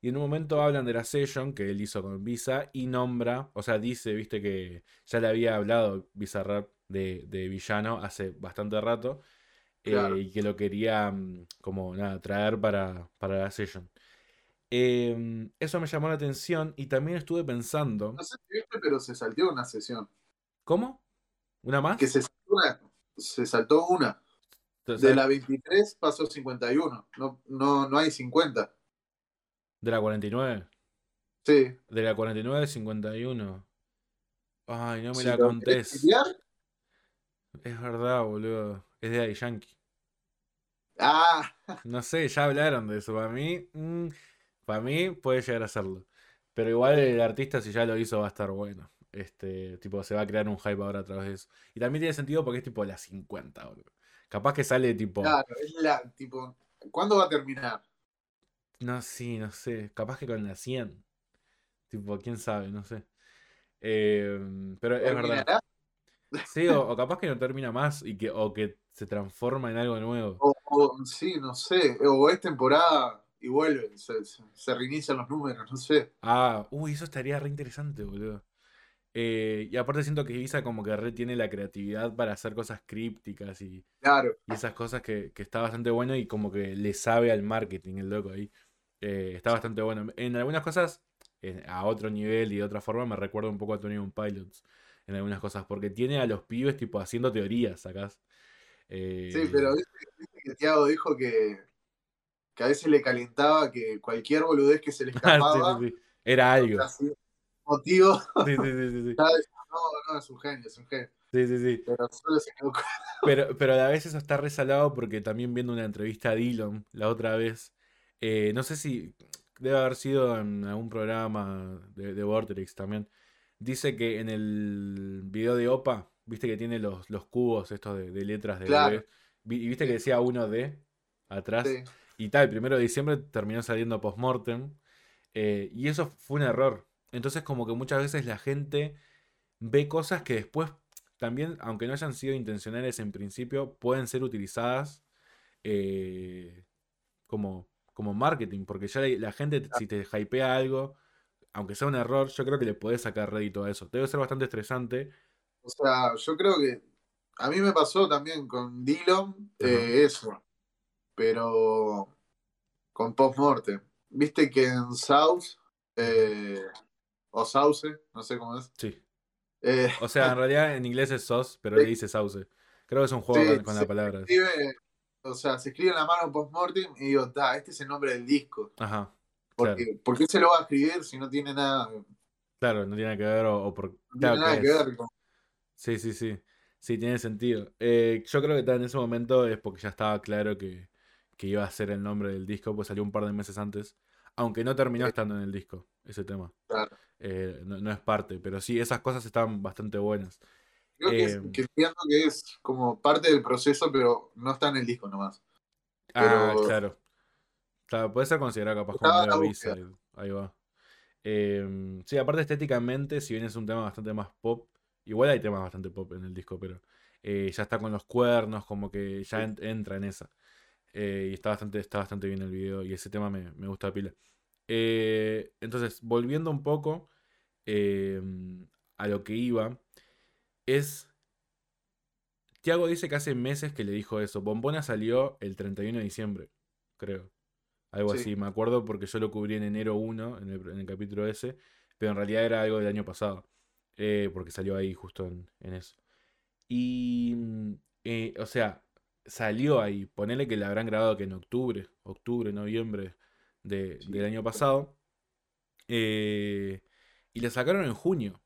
Y en un momento hablan de la session que él hizo con Visa y nombra, o sea, dice, viste que ya le había hablado Bizarrap de, de Villano hace bastante rato. Eh, y que lo quería mm, como nada, traer para, para la session. Em, eso me llamó la atención y también estuve pensando. No sé si viste, pero se saltó una sesión. ¿Cómo? ¿Una más? Que se Se saltó una. De la 23 pasó 51. No, no, no hay 50. ¿De la 49? Sí. De la 49 51. Ay, no me la contés. Es verdad, boludo. Es de Daddy Yankee. Ah. No sé, ya hablaron de eso. Para mí, mm, para mí puede llegar a serlo. Pero igual el artista, si ya lo hizo, va a estar bueno. Este, tipo, se va a crear un hype ahora a través de eso. Y también tiene sentido porque es tipo la 50, boludo. Capaz que sale tipo. Claro, es la, tipo. ¿Cuándo va a terminar? No, sí, no sé. Capaz que con la 100. Tipo, quién sabe, no sé. Em, pero es verdad. Sí, o, capaz que no termina más y que, o que se transforma en algo nuevo. O, sí, no sé. O es temporada y vuelve, se, se, reinician los números, no sé. Ah, uy, eso estaría re interesante, boludo. Eh, y aparte siento que Isa como que retiene la creatividad para hacer cosas crípticas y, claro. y esas cosas que, está bastante bueno y como que le sabe al marketing el loco ahí. Eh, está bastante bueno. En algunas cosas, a otro nivel y de otra forma, me recuerda un poco a Tony Pilots en algunas cosas, porque tiene a los pibes tipo haciendo teorías acá. sí, pero viste, que Tiago dijo que, que a veces le calentaba que cualquier boludez que se le escapaba era algo motivo. Sí, sí, sí, sí. No, no, es un genio, es un genio. Sí, sí, sí. Pero solo se pero, pero a veces eso está resalado porque también viendo una entrevista a Dillon la otra vez, eh, no sé si debe haber sido en algún programa de, de Vortex también, dice que en el video de Opa, viste que tiene los, los cubos estos de, letras de claro. y viste que decía 1D atrás. Y tal, el primero de diciembre terminó saliendo postmortem. Eh, y eso fue un error. Entonces como que muchas veces la gente ve cosas que después también, aunque no hayan sido intencionales en principio, pueden ser utilizadas eh, como, como marketing, porque ya la, gente, si te hypea algo, aunque sea un error, yo creo que le podés sacar rédito a eso. Debe ser bastante estresante. O sea, yo creo que a mí me pasó también con Dillon eh, eso, pero con Postmortem. Viste que en South eh, o Sauce, no sé cómo es. Sí. Eh, o sea, en realidad en inglés es SOS, pero le dice Sauce. Creo que es un juego con, la palabra. Escribe, o sea, se escribe en la mano post-mortem y digo, da, este es el nombre del disco. Ajá. Porque, ¿Por qué se lo va a escribir si no tiene nada? Claro, no tiene nada que ver o, por... No tiene nada que, ver. Sí, sí, sí. Sí, tiene sentido. Eh, yo creo que en ese momento es porque ya estaba claro que, que, iba a ser el nombre del disco, pues salió un par de meses antes. Aunque no terminó estando en el disco, ese tema. Claro. Eh, no, es parte, pero sí, esas cosas están bastante buenas. Creo que, es, que, que es como parte del proceso, pero no está en el disco nomás. Ah, claro. Claro, puede ser considerado capaz como la B-side. Ahí va. Em, sí, aparte estéticamente, si bien es un tema bastante más pop, igual hay temas bastante pop en el disco, pero eh, ya está con los cuernos, como que ya en- entra en esa. Eh, y está bastante, está bastante bien el video y ese tema me, me gusta pila. Eh, entonces, volviendo un poco em, a lo que iba, es... Tiago dice que hace meses que le dijo eso. Bombona salió el 31 de diciembre, creo. Algo Sí. así, me acuerdo porque yo lo cubrí en enero 1, en el, en el capítulo ese, pero en realidad era algo del año pasado, eh, porque salió ahí justo en, en eso. Y, mm, eh, o sea, salió ahí, ponele que la habrán grabado que en octubre, octubre, noviembre de- Sí. del año pasado, eh, y la sacaron en junio.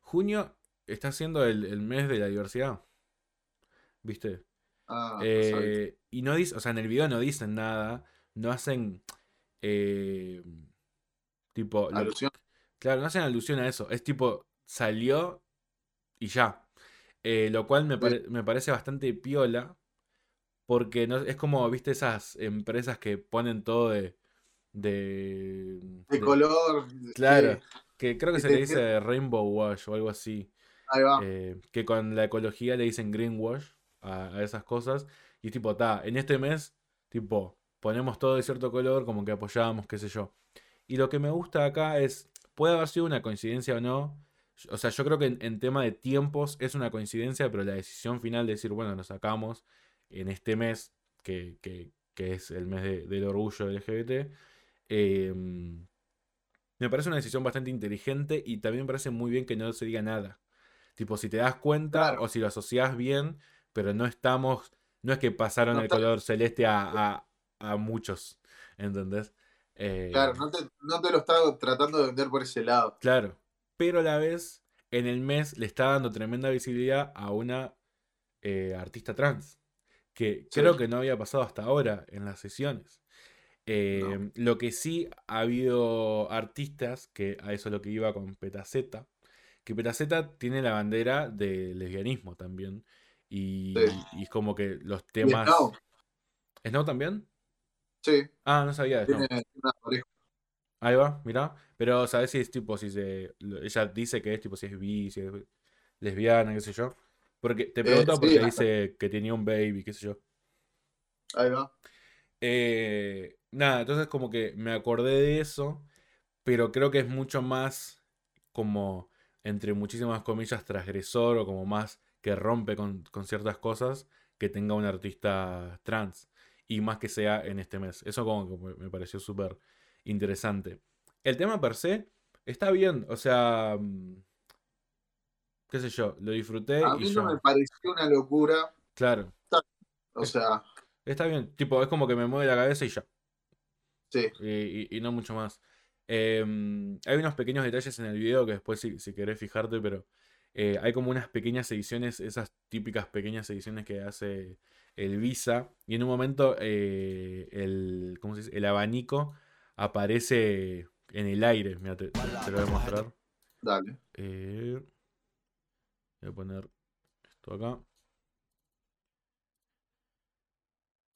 Junio está siendo el, el mes de la diversidad, ¿viste? Ah. Eh, y no dicen, o sea, en el video no dicen nada, no hacen eh, tipo, lo- Alusión. claro, no hacen alusión a eso, es tipo, salió y ya. Eh, lo cual me, pare- me parece bastante piola, porque no, es como, viste, esas empresas que ponen todo de... De, De de- color. claro. Que creo que se le dice Rainbow Wash o algo así. Ahí va. Eh, que con la ecología le dicen greenwash a, a esas cosas. Y tipo, está, en este mes, tipo, ponemos todo de cierto color, como que apoyamos, qué sé yo. Y lo que me gusta acá es, puede haber sido una coincidencia o no. O sea, yo creo que en, en tema de tiempos es una coincidencia, pero la decisión final de decir, bueno, nos sacamos en este mes, que, que- que es el mes de- del orgullo LGBT, eh, me parece una decisión bastante inteligente y también me parece muy bien que no se diga nada. Tipo, si te das cuenta Claro. o si lo asocias bien, pero no estamos, no es que pasaron No el color celeste a, a- a muchos, ¿entendés? Eh, Claro, no te, no te lo está tratando de vender por ese lado. claro. Pero a la vez, en el mes le está dando tremenda visibilidad a una eh, artista trans, que Sí. creo que no había pasado hasta ahora en las sesiones. Eh, No. Lo que sí ha habido artistas, que a eso es lo que iba con Petaceta, que Petaceta tiene la bandera de lesbianismo también. Y, Sí. y es como que los temas. Snow, ¿Snow también? sí, Ah, no sabía de Snow. tiene una pareja. Ahí va, mirá. Pero, ¿sabes si es tipo, si se. Ella dice que es tipo, si es bi, si es lesbiana, qué sé yo? Porque te pregunto Eh, sí, porque dice que tenía un baby, qué sé yo. Ahí va. Eh, nada, entonces como que me acordé de eso, pero creo que es mucho más como, entre muchísimas comillas, transgresor o como más que rompe con, con ciertas cosas que tenga un artista trans y más que sea en este mes. Eso como que me- pareció súper interesante. El tema per se está bien, o sea, mm, qué sé yo, lo disfruté A y mí yo, no me pareció una locura. claro, O sea, está bien, tipo, es como que me mueve la cabeza y ya. sí. y, y- y no mucho más. Em, hay unos pequeños detalles en el video que después si, si querés fijarte, pero eh, hay como unas pequeñas ediciones, esas típicas pequeñas ediciones que hace el Visa, y en un momento eh, el, ¿cómo se dice? el abanico aparece en el aire. Mira, te, te- te lo voy a mostrar. Dale. Eh, voy a poner esto acá.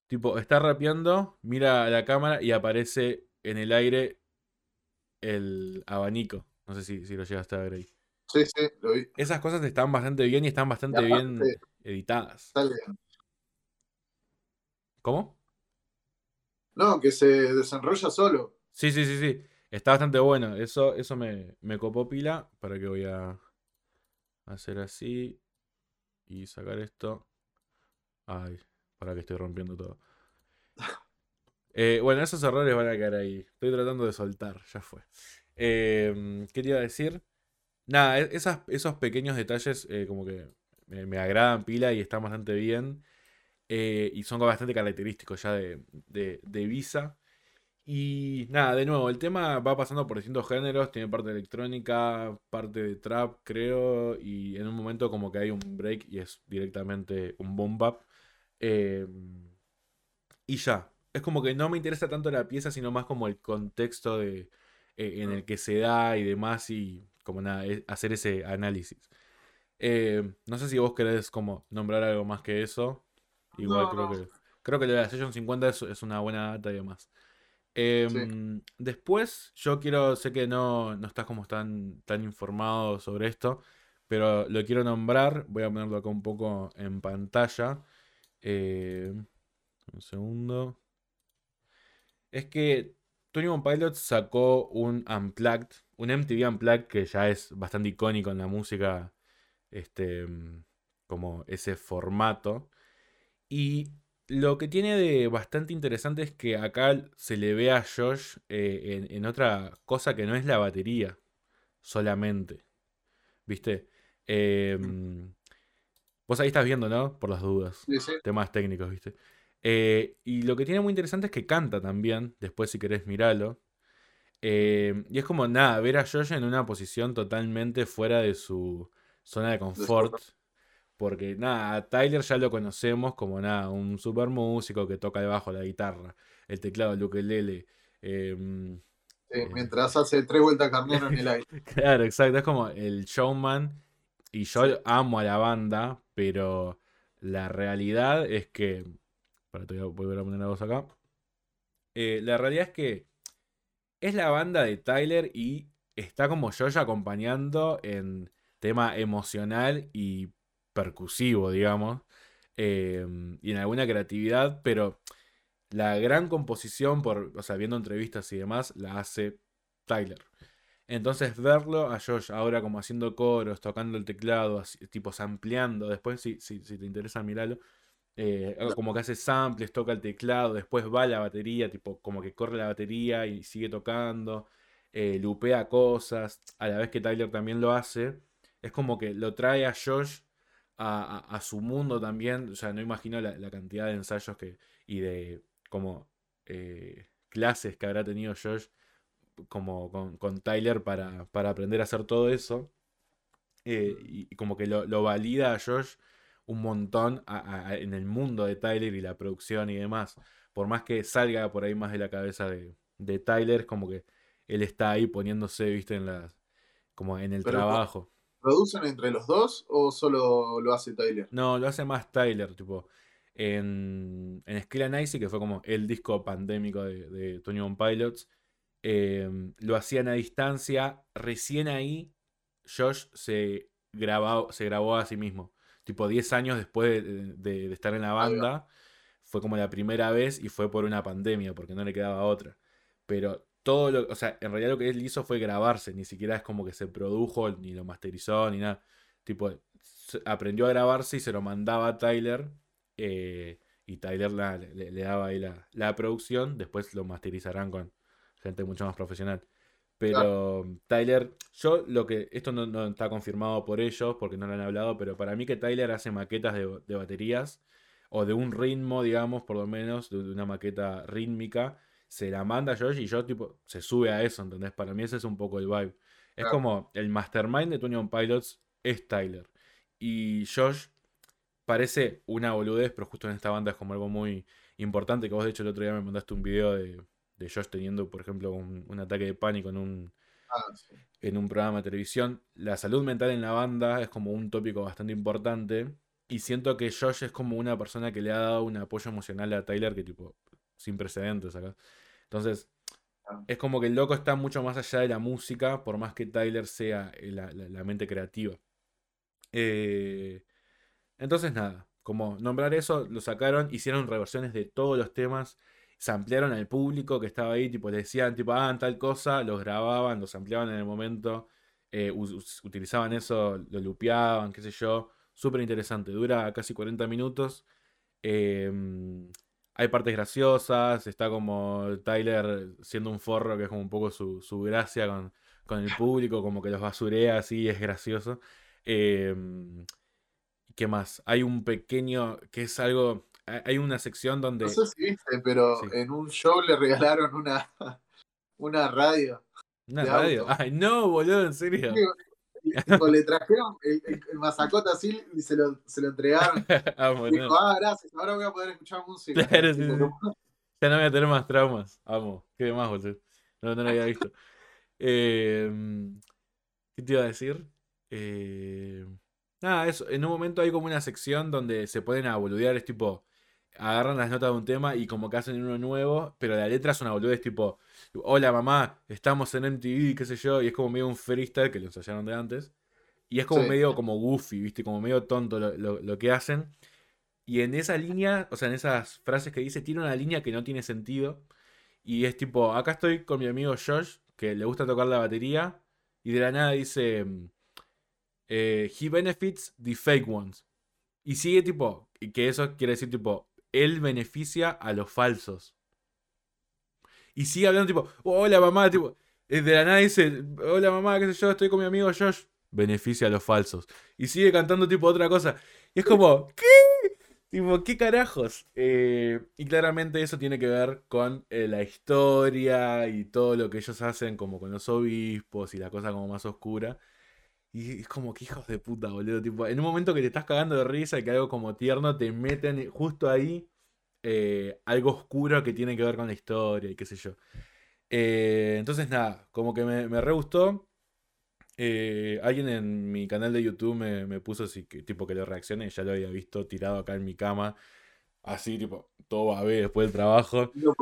Tipo, está rapeando, mira a la cámara y aparece en el aire el abanico. No sé si, si lo llegaste a ver ahí. Sí, sí, lo vi. Esas cosas están bastante bien y están bastante Y bien editadas. ¿Cómo? No, que se desenrolla solo. Sí, sí, sí, sí. Está bastante bueno. Eso, eso me, me copó pila. Para que voy a hacer así. Y sacar esto. Ay, para que estoy rompiendo todo. Eh, bueno, esos errores van a quedar ahí. Estoy tratando de soltar, ya fue. Eh, ¿qué te iba a decir? Nada, e- esas, esos pequeños detalles eh, como que me, me agradan pila y están bastante bien. eh, y son bastante característicos ya de, de, de Visa. Y nada, de nuevo, el tema va pasando por distintos géneros, tiene parte electrónica, parte de trap, creo, y en un momento como que hay un break y es directamente un boom bap. Eh, y ya, es como que no me interesa tanto la pieza, sino más como el contexto de, eh, en el que se da y demás, y como nada, es hacer ese análisis. Eh, no sé si vos querés como nombrar algo más que eso. Igual No, creo no. que creo que lo de la Session 50 es, es una buena data y demás. Em, después, yo quiero, sé que no, no estás como tan, tan informado sobre esto, pero lo quiero nombrar. Voy a ponerlo acá un poco en pantalla. Eh, un segundo. Es que Tony One Pilots sacó un Unplugged, un MTV Unplugged que ya es bastante icónico en la música, este, como ese formato. Y lo que tiene de bastante interesante es que acá se le ve a Josh eh, en, otra cosa que no es la batería solamente. ¿Viste? Em, vos ahí estás viendo, ¿no? Por las dudas. Temas técnicos, ¿viste? Eh, y lo que tiene muy interesante es que canta también. Después, si querés, mirarlo. Eh, y es como nada, ver a Josh en una posición totalmente fuera de su zona de confort. Porque nada, a Tyler ya lo conocemos como nada, un super músico que toca debajo la guitarra, el teclado, el ukelele. Em, eh, mientras hace tres vueltas carnero en el aire. claro, exacto, es como el showman. Y yo amo a la banda, pero la realidad es que. Para te voy a volver a poner la voz acá. Eh, la realidad es que es la banda de Tyler y está como yo ya acompañando en tema emocional y percusivo, digamos, em, y en alguna creatividad, pero la gran composición, por, o sea, viendo entrevistas y demás, la hace Tyler. Entonces verlo a Josh ahora como haciendo coros, tocando el teclado, tipo sampleando, después si, si, si te interesa mirarlo, eh, como que hace samples, toca el teclado, después va la batería, tipo como que corre la batería y sigue tocando, eh, lupea cosas, a la vez que Tyler también lo hace, es como que lo trae a Josh a, su mundo también. O sea, no imagino la, cantidad de ensayos que, y de como eh, clases que habrá tenido Josh como con, Tyler para, para, aprender a hacer todo eso. Eh, y, como que lo, valida a Josh un montón en el mundo de Tyler y la producción y demás. Por más que salga por ahí más de la cabeza de, de Tyler, como que él está ahí poniéndose, viste, en las, como en el trabajo. ¿Producen entre los dos o solo lo hace Tyler? No, lo hace más Tyler, tipo. En, en Skill Icy, que fue como el disco pandémico de, de Tony One Pilots, em, lo hacían a distancia. Recién ahí, Josh se grabó, se grabó a sí mismo. Tipo, 10 años después de, estar en la banda, fue como la primera vez y fue por una pandemia, porque no le quedaba otra. Pero todo lo, o sea, en realidad lo que él hizo fue grabarse, ni siquiera es como que se produjo, ni lo masterizó, ni nada. Tipo, aprendió a grabarse y se lo mandaba a Tyler. Eh, y Tyler le, daba ahí la, producción. Después lo masterizarán con gente mucho más profesional. Pero Tyler, yo lo que. Esto no, está confirmado por ellos porque no lo han hablado, pero para mí que Tyler hace maquetas de, de baterías o de un ritmo, digamos, por lo menos, de una maqueta rítmica se la manda a Josh y yo tipo se sube a eso, ¿entendés? Para mí ese es un poco el vibe. Es como el mastermind de Tony Pilots es Tyler. Y Josh parece una boludez, pero justo en esta banda es como algo muy importante. Que vos, de hecho, el otro día me mandaste un video de, de Josh teniendo, por ejemplo, un, ataque de pánico en un, ah, en un programa de televisión. La salud mental en la banda es como un tópico bastante importante. Y siento que Josh es como una persona que le ha dado un apoyo emocional a Tyler que tipo sin precedentes acá. Entonces, ah. es como que el loco está mucho más allá de la música, por más que Tyler sea eh, la, mente creativa. Eh, entonces, nada, como nombrar eso, lo sacaron, hicieron reversiones de todos los temas, se ampliaron al público que estaba ahí, tipo, le decían, tipo, hagan tal cosa, los grababan, los ampliaban en el momento, eh, utilizaban eso, lo lupeaban, qué sé yo. Súper interesante, dura casi 40 minutos. Eh, hay partes graciosas, está como Tyler siendo un forro, que es como un poco su, gracia con, el público, como que los basurea así, es gracioso. Em, ¿Qué más? Hay un pequeño, que es algo, hay una sección donde... No sé si viste, pero en un show le regalaron una, una radio. ¿Una radio? Ay, no, boludo, en serio le trajeron el, el, masacota así y se lo, se lo entregaron. ah, Dijo, ah, gracias, ahora voy a poder escuchar música. Claro, sí, Ya no voy a tener más traumas. Amo. Qué más, boludo. No, no lo había visto. Eh, ¿Qué te iba a decir? Eh, nada, eso. En un momento hay como una sección donde se pueden a boludear. Es tipo. Agarran las notas de un tema y como que hacen uno nuevo, pero la letra es una boludez tipo, hola mamá, estamos en MTV, qué sé yo, y es como medio un freestyle que lo ensayaron de antes. Y es como Sí. medio como goofy, ¿viste? Como medio tonto lo, lo- lo que hacen. Y en esa línea, o sea, en esas frases que dice, tiene una línea que no tiene sentido. Y es tipo, acá estoy con mi amigo Josh, que le gusta tocar la batería, y de la nada dice, eh, he benefits the fake ones. Y sigue tipo, y que eso quiere decir tipo, él beneficia a los falsos. Y sigue hablando tipo, hola mamá, tipo, eh, de la nada dice, hola mamá, qué sé yo, estoy con mi amigo Josh, beneficia a los falsos. Y sigue cantando tipo otra cosa. Y es como, ¿qué? Tipo, ¿qué carajos? Eh, y claramente eso tiene que ver con eh, la historia y todo lo que ellos hacen como con los obispos y la cosa como más oscura. Y es como que hijos de puta, boludo. Tipo, en un momento que te estás cagando de risa y que algo como tierno te meten justo ahí eh, algo oscuro que tiene que ver con la historia y qué sé yo. Eh, entonces, nada, como que me, me re gustó. Eh, alguien en mi canal de YouTube me, me puso así que tipo que lo reaccione, ya lo había visto tirado acá en mi cama, así tipo, todo babé después del trabajo, comiendo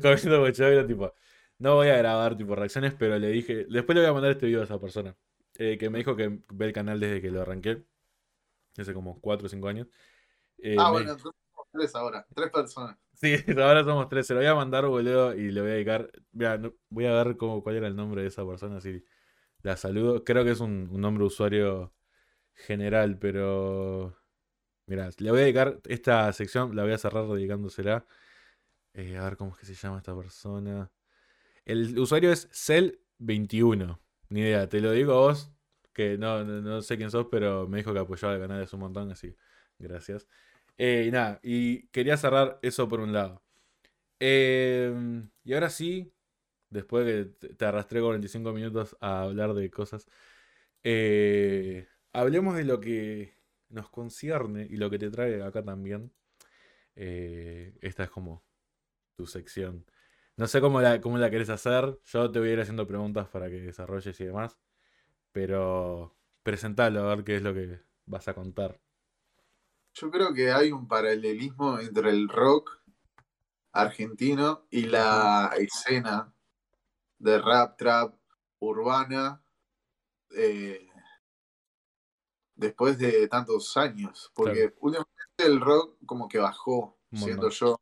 pochoclo, tipo, no voy a grabar tipo reacciones, pero le dije, después le voy a mandar este video a esa persona, eh, que me dijo que ve el canal desde que lo arranqué, hace como 4 o 5 años. Eh, Ah, me- bueno, somos tres ahora, tres personas. Sí, ahora somos tres. Se lo voy a mandar, boludo, y le voy a dedicar. Mira, voy a ver cómo, cuál era el nombre de esa persona, así la saludo. Creo que es un, un nombre de usuario general, pero. Mira, le voy a dedicar esta sección, la voy a cerrar dedicándosela. Eh, a ver cómo es que se llama esta persona. El usuario es Cell21. Ni idea, te lo digo a vos, que no, no, no sé quién sos, pero me dijo que apoyaba el canal es un montón, así. Gracias. Eh, y nada, y quería cerrar eso por un lado. Eh, y ahora sí, después que te- te arrastré 45 minutos a hablar de cosas, eh, hablemos de lo que nos concierne y lo que te trae acá también. Eh, esta es como tu sección. No sé cómo la, cómo la querés hacer. Yo te voy a ir haciendo preguntas para que desarrolles y demás. Pero presentalo a ver qué es lo que vas a contar. Yo creo que hay un paralelismo entre el rock argentino y la escena de rap, trap, urbana, eh, después de tantos años. Porque Claro. últimamente el rock como que bajó, montón. yo.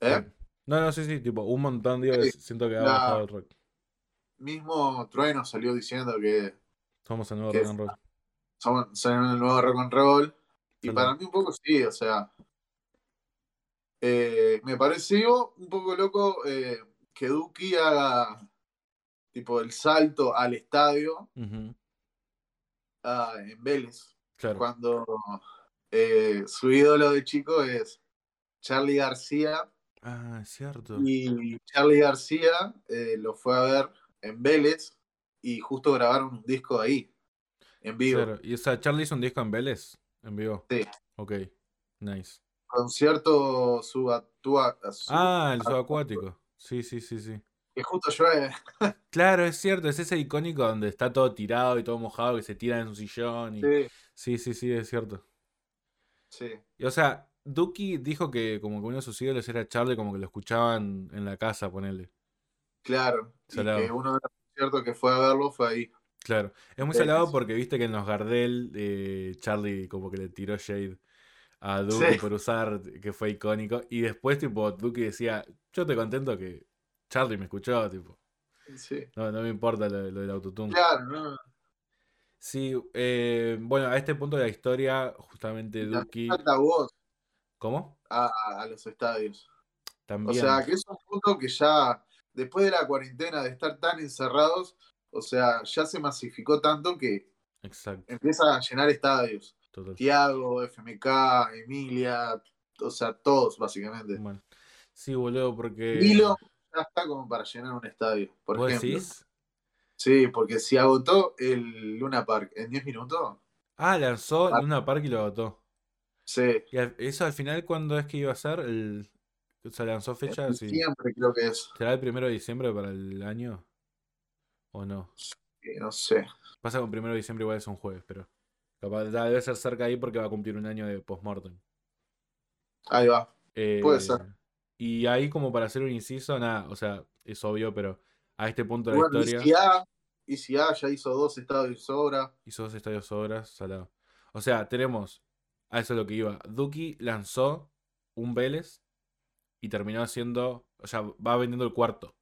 ¿Eh? No, no, sí, sí, tipo, un montón, digo, Sí, siento que ha bajado el rock. Mismo Trueno salió diciendo que Somos el nuevo rock and roll. son el nuevo rock and roll. Y para mí un poco sí, o sea. eh, me pareció un poco loco eh, que Duki haga tipo el salto al estadio ah, en Vélez. Claro. Cuando eh, su ídolo de chico es Charlie García. Ah, es cierto. Y Charlie García eh, lo fue a ver en Vélez y justo grabaron un disco ahí, en vivo. Claro. Y o sea, Charlie hizo un disco en Vélez, en vivo. Sí. Ok, nice. Concierto subatua, su- Ah, el subacuático. Sí, sí, sí, sí. que justo llueve. Claro, es cierto, es ese icónico donde está todo tirado y todo mojado, que se tira en un sillón. Y... Sí, Sí, sí, sí, es cierto. sí. Y, o sea, Duki dijo que como que uno de sus ídolos era Charlie, como que lo escuchaban en la casa, ponele. Claro. Y que uno de los conciertos que fue a verlo fue ahí. Claro, es muy Sí, salado sí. porque viste que en los Gardel eh, Charlie como que le tiró shade a Duki Sí. por usar, que fue icónico, y después tipo Duki decía, yo te contento que Charlie me escuchó, tipo, Sí. no, no me importa lo, lo del autotune. Claro, ¿no? Sí, eh, bueno, a este punto de la historia, justamente Duki... falta voz ¿Cómo? a, a los estadios. O También. sea, que es un punto que ya, después de la cuarentena, de estar tan encerrados, o sea, ya se masificó tanto que Exacto, empieza a llenar estadios. total. Tiago, FMK, Emilia, o sea, todos básicamente. Bueno, sí, boludo, porque... Milo ya está como para llenar un estadio, por ¿Vos ejemplo. decís? Sí, porque si agotó el Luna Park en 10 minutos, Ah, lanzó Ah. Luna Park y lo agotó. Sí, ¿Y eso al final cuándo es que iba a ser? El... O sea, lanzó fecha, sí. siempre creo que es, ¿Será el primero de diciembre para el año? ¿O no? eh, no sé. Pasa con primero de diciembre igual es un jueves, pero. Capaz, debe ser cerca ahí porque va a cumplir un año de postmortem. Ahí va. Puede ser. Eh, y ahí como para hacer un inciso, nada, o sea, es obvio, pero a este punto de la historia... Y si A ya hizo dos estadios sobra. Hizo dos estadios sobras, salado. O sea, tenemos, a eso es lo que iba, Duki lanzó un Vélez y terminó haciendo, o sea, va vendiendo el cuarto.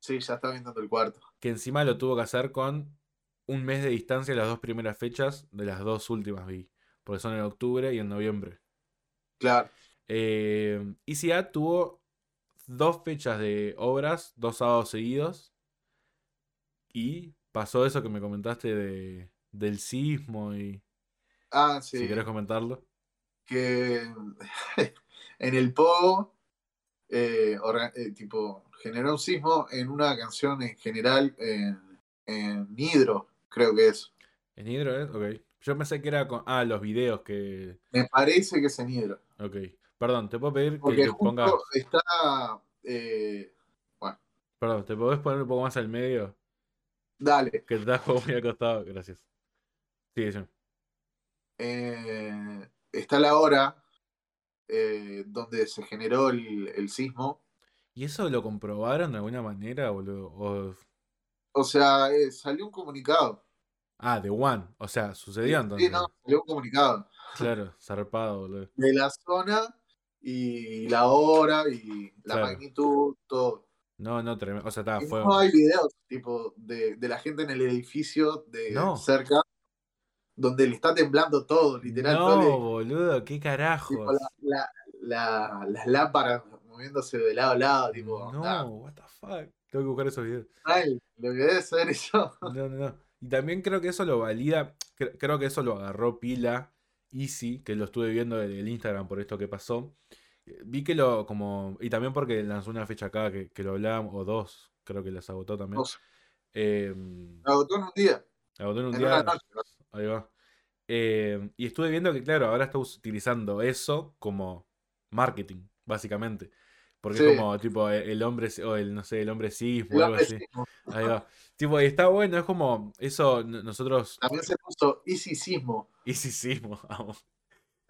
Sí, ya está vendiendo el cuarto. Que encima lo tuvo que hacer con un mes de distancia las dos primeras fechas de las dos últimas, vi. Porque son en octubre y en noviembre. Claro. Eh, ICA tuvo dos fechas de obras, dos sábados seguidos. Y pasó eso que me comentaste de, del sismo y... Ah, sí. Si querés comentarlo. Que en el Pogo, eh, eh, tipo, generó un sismo en una canción en general en, en Hidro, creo que es. ¿En Hidro es? Ok. Yo pensé que era con. Ah, los videos que. Me parece que es en Hidro. Ok. Perdón, ¿te puedo pedir que, que pongas. Está. Eh... Bueno. Perdón, ¿te podés poner un poco más al medio? Dale. Que te estás muy acostado, gracias. Sí, sí. Eh, está la hora eh, donde se generó el, el, sismo. ¿Y eso lo comprobaron de alguna manera? O, o... o sea, eh, salió un comunicado. Ah, de One. O sea, sucedió entonces. Sí, no, salió un comunicado. Claro, zarpado, boludo. De la zona y la hora y la magnitud, todo. No, no, tremendo. O sea, estaba fue... No hay videos, tipo, de, de, la gente en el edificio de cerca, donde le está temblando todo, literal. No, boludo, qué carajo. La, la, las lámparas moviéndose de lado a lado, tipo. No, what the fuck. Tengo que buscar esos videos. Ay, lo que debe ser eso. No, no, no. Y también creo que eso lo valida, creo que eso lo agarró pila Easy, que lo estuve viendo del Instagram por esto que pasó. Vi que lo, como, y también porque lanzó una fecha acá que, que lo hablábamos, o dos, creo que las agotó también. Eh, agotó en un día. Agotó en un día. Ahí va. Eh, y estuve viendo que, claro, ahora está utilizando eso como marketing, básicamente. Porque es como, tipo, el hombre, o el, no sé, el hombre sismo, o algo así. Ahí va. Tipo, y está bueno, es como, eso nosotros... También se puso. Easy Sismo, vamos.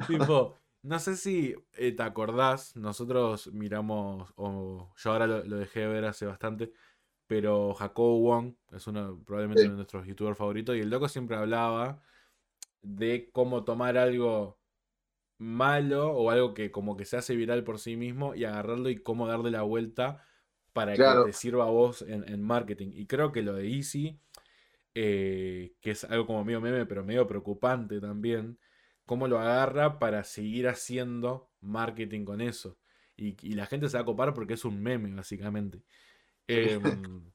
tipo, no sé si eh, te acordás, nosotros miramos, o yo ahora lo, dejé de ver hace bastante, pero Jacobo Wong es uno probablemente uno de nuestros youtubers favoritos y el loco siempre hablaba de cómo tomar algo malo o algo que como que se hace viral por sí mismo y agarrarlo y cómo darle la vuelta para que te sirva a vos en, marketing. Y creo que lo de Easy, eh, que es algo como medio meme, pero medio preocupante también, cómo lo agarra para seguir haciendo marketing con eso. Y, la gente se va a copar porque es un meme, básicamente. Em,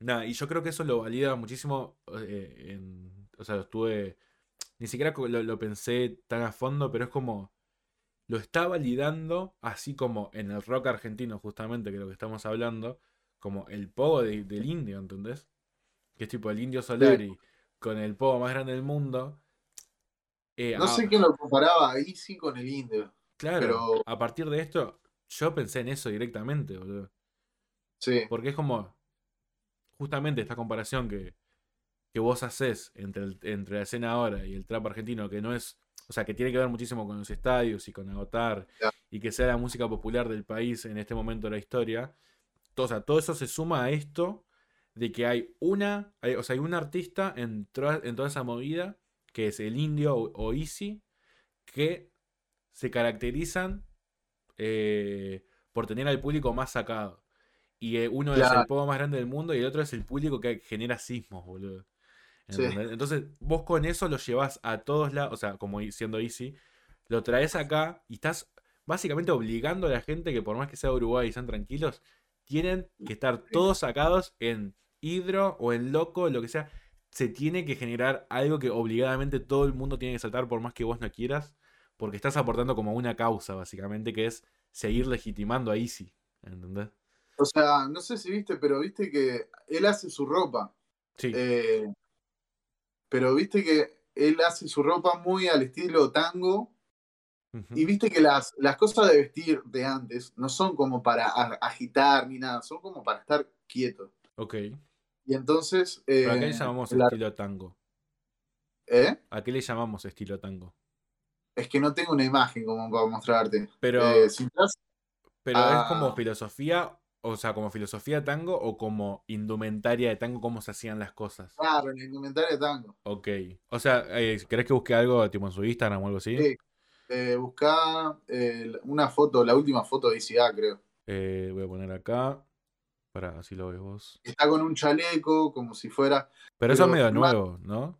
nada, y yo creo que eso lo valida muchísimo. Eh, o sea, estuve. Ni siquiera lo, lo, pensé tan a fondo, pero es como. Lo está validando, así como en el rock argentino, justamente, que es lo que estamos hablando, como el pogo del indio, ¿entendés? Que es tipo el indio Solari con el pogo más grande del mundo eh, no sé quién lo comparaba ahí sí con el indio. Claro, pero... a partir de esto, yo pensé en eso directamente, boludo. Sí. Porque es como, justamente esta comparación que, que vos haces entre, entre la escena ahora y el trap argentino, que no es, o sea, que tiene que ver muchísimo con los estadios y con agotar, y que sea la música popular del país en este momento de la historia. O sea, todo eso se suma a esto de que hay una, o sea, hay un artista en, en toda esa movida que es el indio o, Easy, que se caracterizan eh, por tener al público más sacado. Y eh, uno es el poco más grande del mundo y el otro es el público que genera sismos, boludo. Entonces, vos con eso lo llevas a todos lados, o sea, como siendo Easy, lo traes acá y estás básicamente obligando a la gente que por más que sea Uruguay y sean tranquilos, tienen que estar todos sacados en hidro o en loco, lo que sea se tiene que generar algo que obligadamente todo el mundo tiene que saltar por más que vos no quieras, porque estás aportando como una causa, básicamente, que es seguir legitimando a Easy. ¿Entendés? O sea, no sé si viste, pero viste que él hace su ropa. Sí. Eh, pero viste que él hace su ropa muy al estilo tango. Y viste que las, las cosas de vestir de antes no son como para agitar ni nada, son como para estar quietos. Ok. Y entonces. ¿A qué le eh, llamamos estilo tango? ¿Eh? ¿A qué le llamamos estilo tango? Es que no tengo una imagen como para mostrarte. Pero, Eh, pero es como filosofía, o sea, como filosofía de tango o como indumentaria de tango, cómo se hacían las cosas. claro, en el indumentario de tango. Ok. O sea, eh, ¿querés que busque algo tipo en su Instagram o algo así? Sí. Eh, buscá eh, una foto, la última foto de ICA, creo. Eh, voy a poner acá. Para, así lo ves vos. Está con un chaleco, como si fuera. Pero eso es medio nuevo, ¿no?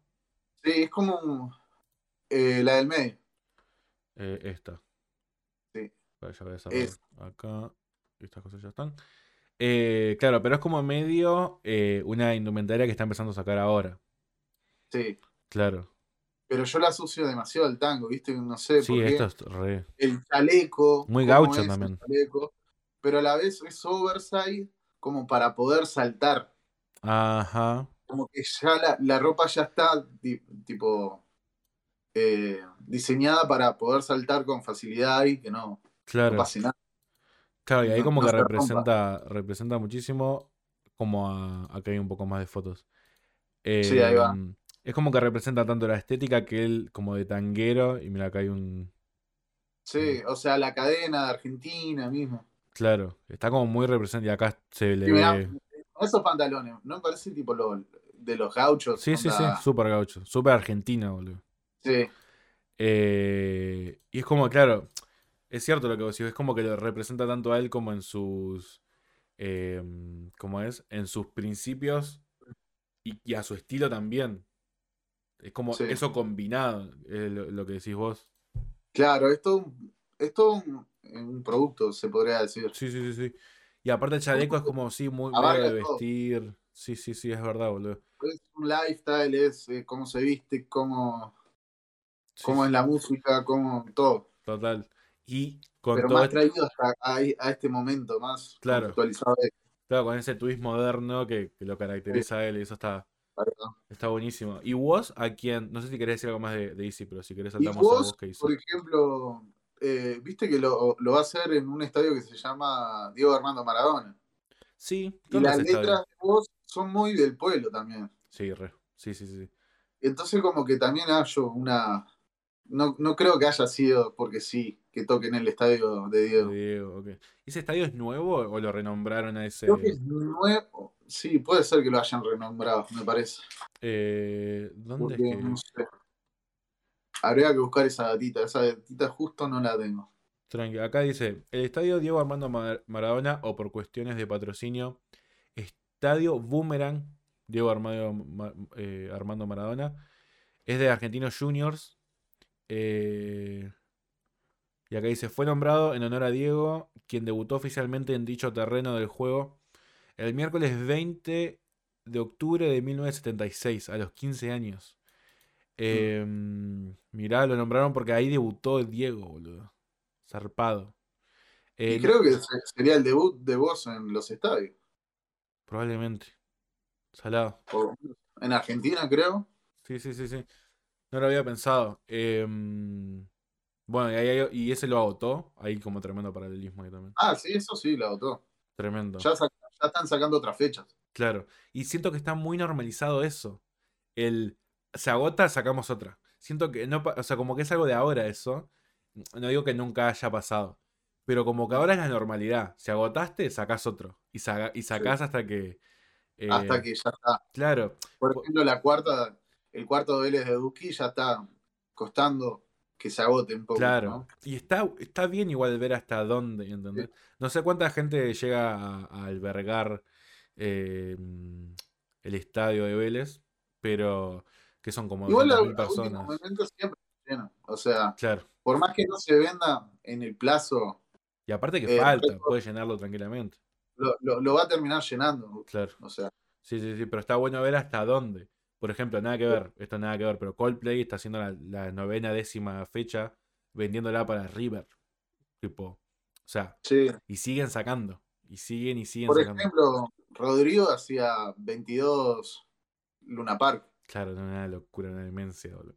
Sí, es como eh, la del medio. Eh, esta. Sí. Para ya voy a Es- acá. Estas cosas ya están. Eh, claro, pero es como medio eh, una indumentaria que está empezando a sacar ahora. Sí. Claro. Pero yo la asocio demasiado al tango, ¿viste? No sé Sí, por qué. esto es re. El chaleco. Muy gaucho es también. chaleco, pero a la vez es oversize como para poder saltar. Ajá. Como que ya la, la ropa ya está ti- tipo eh, diseñada para poder saltar con facilidad y que no, no Claro. pase nada. Claro, y ahí como no que rompa. representa, representa muchísimo. Como a- acá hay un poco más de fotos. Sí, ahí va. Em, Es como que representa tanto la estética que él como de tanguero. Y mira, acá hay un. Sí, o sea, la cadena de Argentina mismo. Claro, está como muy representado. Y acá se le mirá, ve. esos pantalones, ¿no parece tipo lo, de los gauchos? Sí, sí, sí, súper gaucho. Súper argentino, boludo. sí. Eh, y es como, claro, es cierto lo que vos decís, es como que lo representa tanto a él como en sus, eh, ¿cómo es? En sus principios y, y a su estilo también. Es como Sí. eso combinado, es lo, lo que decís vos. Claro, es todo, un- es todo un, un producto, se podría decir. Sí, sí, sí, sí. Y aparte el chaleco es como, sí, muy de todo. vestir. Sí, sí, sí, es verdad, boludo. Es un lifestyle, es eh, cómo se viste, cómo, Sí, cómo sí, es la música, cómo todo. total. Y con Pero todo más traído hasta a, a este momento, más Claro. actualizado. de- claro, con ese twist moderno que, que lo caracteriza a él, y eso está, Está buenísimo. ¿Y vos a quién? No sé si querés decir algo más de, de Easy, pero si querés saltamos a vos, vos que hizo. por ejemplo, eh, viste que lo, lo va a hacer en un estadio que se llama Diego Armando Maradona. Sí, Y ¿dónde las letras vez? de vos son muy del pueblo también. Sí, re. Sí, sí, sí. Entonces como que también hallo una... No, no creo que haya sido porque sí, que toque en el estadio de Diego. Diego, ok. ¿Ese estadio es nuevo o lo renombraron a ese? Creo que es nuevo. Sí, puede ser que lo hayan renombrado, me parece. Eh, ¿Dónde es Porque que.? no sé. Habría que buscar esa datita. Esa datita justo no la tengo. Tranqui, Acá dice: el estadio Diego Armando Mar- Maradona, o por cuestiones de patrocinio, Estadio Boomerang Diego Armando, Ma- eh, Armando Maradona, es de Argentinos Juniors. eh, y acá dice: fue nombrado en honor a Diego, quien debutó oficialmente en dicho terreno del juego el miércoles 20 de octubre de 1976, a los 15 años. Eh, mirá, lo nombraron porque ahí debutó Diego, boludo. Zarpado. Eh, y creo que se- sería el debut de vos en los estadios. Probablemente. Salado. O en Argentina, creo. Sí, sí, sí, sí. No lo había pensado. Em, bueno, y, ahí- y ese lo agotó. Ahí como tremendo paralelismo ahí también. Ah, sí, eso sí, lo votó. Tremendo. Ya, están sacando otras fechas. Claro. Y siento que está muy normalizado eso. El se agota, sacamos otra. Siento que no, o sea, como que es algo de ahora eso. No digo que nunca haya pasado. Pero como que ahora es la normalidad. Si agotaste, sacás otro. Y, saca- y sacás hasta que. eh, Hasta que ya está. Claro. Por po- ejemplo, la cuarta, el cuarto de Vélez de Duki ya está costando que se agote un poco. Claro. ¿no? Y está, está bien igual ver hasta dónde, ¿entendés? No sé cuánta gente llega a, a albergar eh, el estadio de Vélez, pero que son como Igual a, 200.000 a último personas. momento siempre lleno. O sea, Claro. por más que no se venda en el plazo, Y aparte que Eh, falta, puede llenarlo tranquilamente. lo, lo- lo va a terminar llenando. Claro. O sea, Sí, sí, sí, pero está bueno ver hasta dónde. Por ejemplo, nada que ver, esto nada que ver, pero Coldplay está haciendo la, la novena décima fecha vendiéndola para River. Tipo, o sea, sí. y siguen sacando. Y siguen y siguen Por sacando. ejemplo, Rodrigo hacía 22 Luna Park Claro, una locura, una demencia, boludo.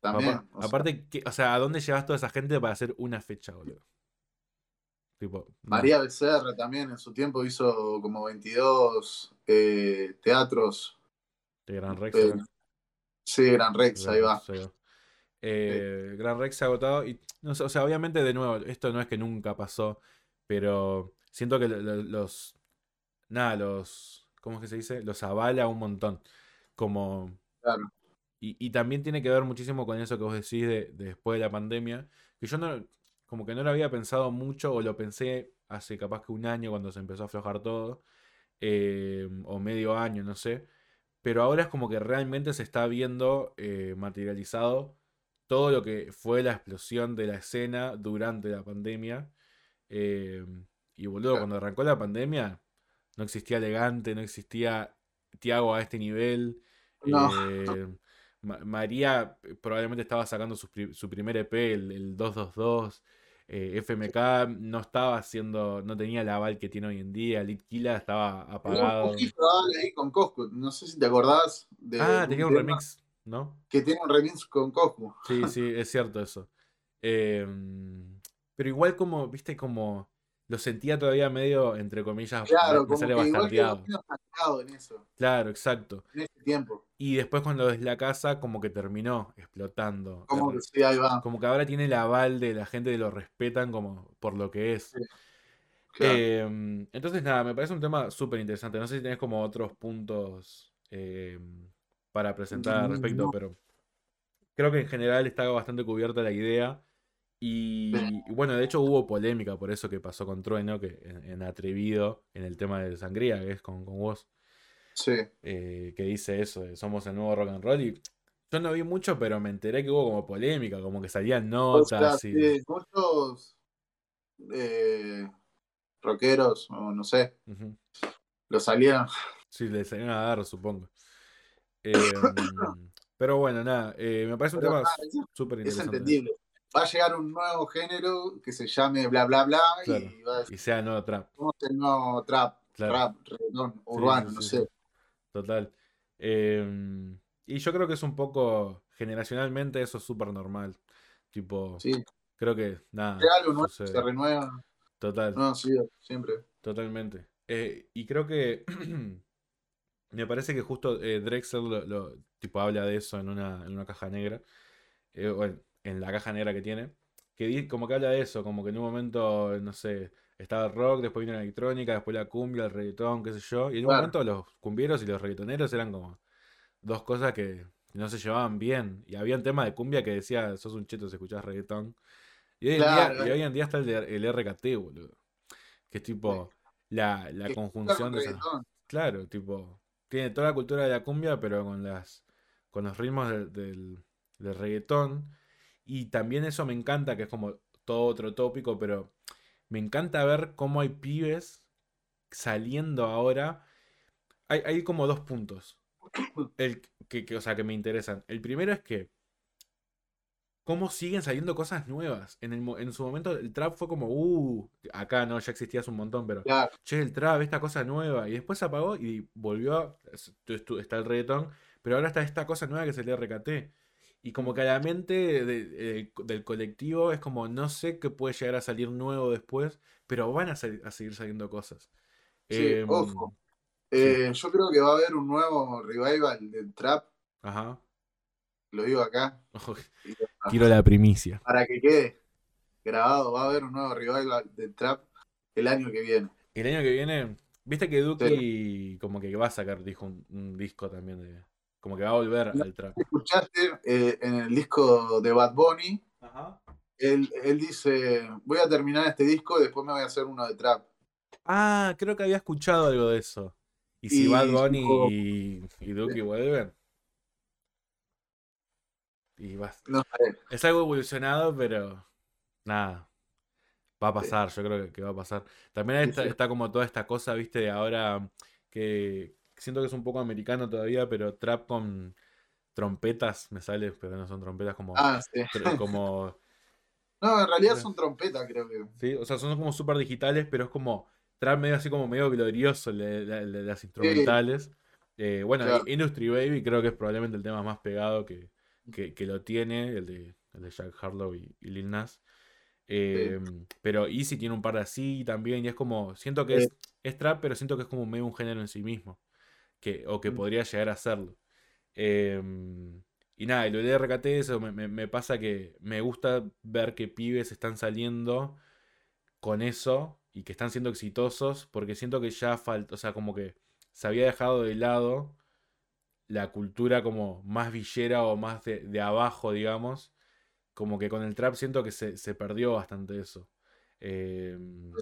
también. Apa- o sea, aparte, ¿qué- o sea, ¿a dónde llevas toda esa gente para hacer una fecha, boludo? Tipo, no. María Becerra también en su tiempo hizo como 22 eh, teatros. De Gran Rex. eh, sí, Gran Rex, ahí va. Eh, Gran Rex se ha agotado y, no o sea, obviamente de nuevo, esto no es que nunca pasó, pero siento que los, nada, los, ¿cómo es que se dice? Los avala un montón. Como... Claro. Y, también tiene que ver muchísimo con eso que vos decís de, después de la pandemia, que yo no, como que no lo había pensado mucho o lo pensé hace capaz que un año cuando se empezó a aflojar todo, eh, o medio año, no sé, pero ahora es como que realmente se está viendo eh, materializado todo lo que fue la explosión de la escena durante la pandemia. Eh, y boludo, cuando arrancó la pandemia, no existía elegante, no existía Tiago a este nivel. María probablemente estaba sacando su, primer EP, el, el 222. Eh, FMK no estaba haciendo, no tenía el aval que tiene hoy en día, Litkila estaba apagado. un poquito ahí con Coscu, no sé si te acordás de. Ah, tenía un remix, ¿no? Que tiene un remix con Coscu. Sí, sí, es cierto eso. Em, pero igual como, viste, como lo sentía todavía medio, entre comillas, claro, en eso. Claro, exacto. En ese tiempo. Y después cuando es la casa, como que terminó explotando. Como que sí, ahí va. Como que ahora tiene el aval de la gente que lo respetan como por lo que es. Em, entonces, nada, me parece un tema súper interesante. No sé si tenés como otros puntos em, para presentar al respecto, pero creo que en general está bastante cubierta la idea. Y, bueno, de hecho hubo polémica por eso que pasó con Trueno, que en, Atrevido, en el tema de Sangría, que es con, con vos. Sí. Eh, que dice eso, somos el nuevo rock and roll. Y yo no vi mucho, pero me enteré que hubo como polémica, como que salían notas. y... muchos eh, rockeros, o no sé, lo salían. Sí, le salían a dar, supongo. Em, pero bueno, nada, eh, me parece un tema súper interesante. Es entendible. Va a llegar un nuevo género que se llame bla bla bla y, va a y sea nuevo trap. el nuevo trap, trap, urbano, no sé. Total. Em, y yo creo que es un poco, generacionalmente, eso es súper normal. Tipo, creo que nada. se renueva. Total. No, sí, siempre. Totalmente. Eh, y creo que me parece que justo eh, Drexel lo, tipo habla de eso en una, en una caja negra. Eh, bueno, en la caja negra que tiene. Que como que habla de eso, como que en un momento, no sé, estaba el rock, después vino la electrónica, después la cumbia, el reggaetón, qué sé yo. Y en un momento los cumbieros y los reggaetoneros eran como dos cosas que no se llevaban bien. Y había un tema de cumbia que decía, sos un cheto si escuchás reggaetón. Y hoy, en, día, y hoy en día está el, el RKT, boludo. Que es tipo la, la conjunción de esas. Claro, tipo. Tiene toda la cultura de la cumbia, pero con las con los ritmos del, del reggaetón. Y también eso me encanta, que es como todo otro tópico, pero me encanta ver cómo hay pibes saliendo ahora. Hay, como dos puntos. El, que, o sea, que me interesan. El primero es que. Cómo siguen saliendo cosas nuevas. En, en su momento el trap fue como, uh, acá no, ya existía hace un montón, pero. Che, el trap, esta cosa nueva. Y después se apagó y volvió a. Está el reggaetón, pero ahora está esta cosa nueva que se le RKT. Y como que a la mente eh, del colectivo es como, no sé qué puede llegar a salir nuevo después, pero van a, seguir saliendo cosas. Sí, em, ojo. Eh, yo creo que va a haber un nuevo revival del trap. Ajá. Lo digo acá. Quiero la primicia. Para que quede grabado, va a haber un nuevo revival del trap el año que viene. El año que viene, viste que Duki como que va a sacar dijo, un disco también de, como que va a volver al trap. Escuchaste eh, en el disco de Bad Bunny. Él, dice: Voy a terminar este disco y después me voy a hacer uno de trap. Ah, creo que había escuchado algo de eso. ¿Y si Bad Bunny y, y Duki vuelven? Y Es algo evolucionado, pero nada. Va a pasar, yo creo que, va a pasar. También está, está, como toda esta cosa, viste, de ahora que, siento que es un poco americano todavía, pero trap con trompetas me sale, pero no son trompetas como. Ah, sí. Como. No, en realidad son trompetas, creo que. Sí, o sea, son como súper digitales, pero es como trap medio así como medio glorioso de, las instrumentales. Eh, bueno, Industry Baby creo que es probablemente el tema más pegado que, que, lo tiene, el de, el de Jack Harlow y, Lil Nas. Em, pero Easy tiene un par de así también, y es como, siento que es, es trap, pero siento que es como medio un género en sí mismo que, o que mm. podría llegar a serlo. Em, y nada, y lo de RKT, eso me, pasa que me gusta ver que pibes están saliendo con eso y que están siendo exitosos, porque siento que ya falta, o sea, como que se había dejado de lado la cultura como más villera o más de, abajo, digamos. Como que con el trap siento que se, perdió bastante eso. Em,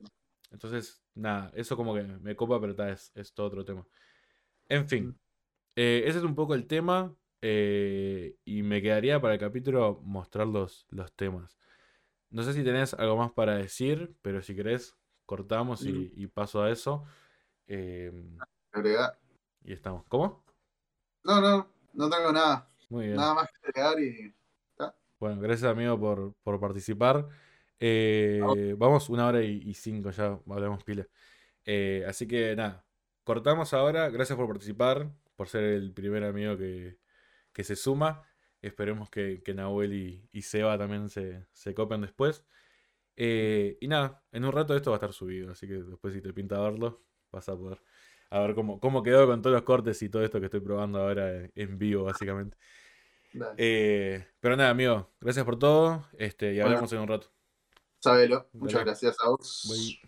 entonces, nada, eso como que me copa, pero está, es, es todo otro tema. En fin, mm. eh, ese es un poco el tema. Eh, y me quedaría para el capítulo mostrar los, los temas. No sé si tenés algo más para decir, pero si querés, cortamos y, paso a eso. Em, agregar. Y estamos. ¿Cómo? No, no, no tengo nada. Muy bien. Nada más que agregar y. Bueno, gracias amigo por, participar. Eh, vamos una hora y, cinco, ya hablamos pila. Eh, así que nada, cortamos ahora. Gracias por participar, por ser el primer amigo que, se suma. Esperemos que, que Nahuel y, Seba también se, se copen después. Eh, y nada, en un rato esto va a estar subido, así que después si te pinta verlo, vas a poder a ver cómo, cómo quedó con todos los cortes y todo esto que estoy probando ahora en vivo, básicamente. Eh, pero nada, amigo, gracias por todo este, y hablamos en un rato. Sabelo, muchas gracias a vos.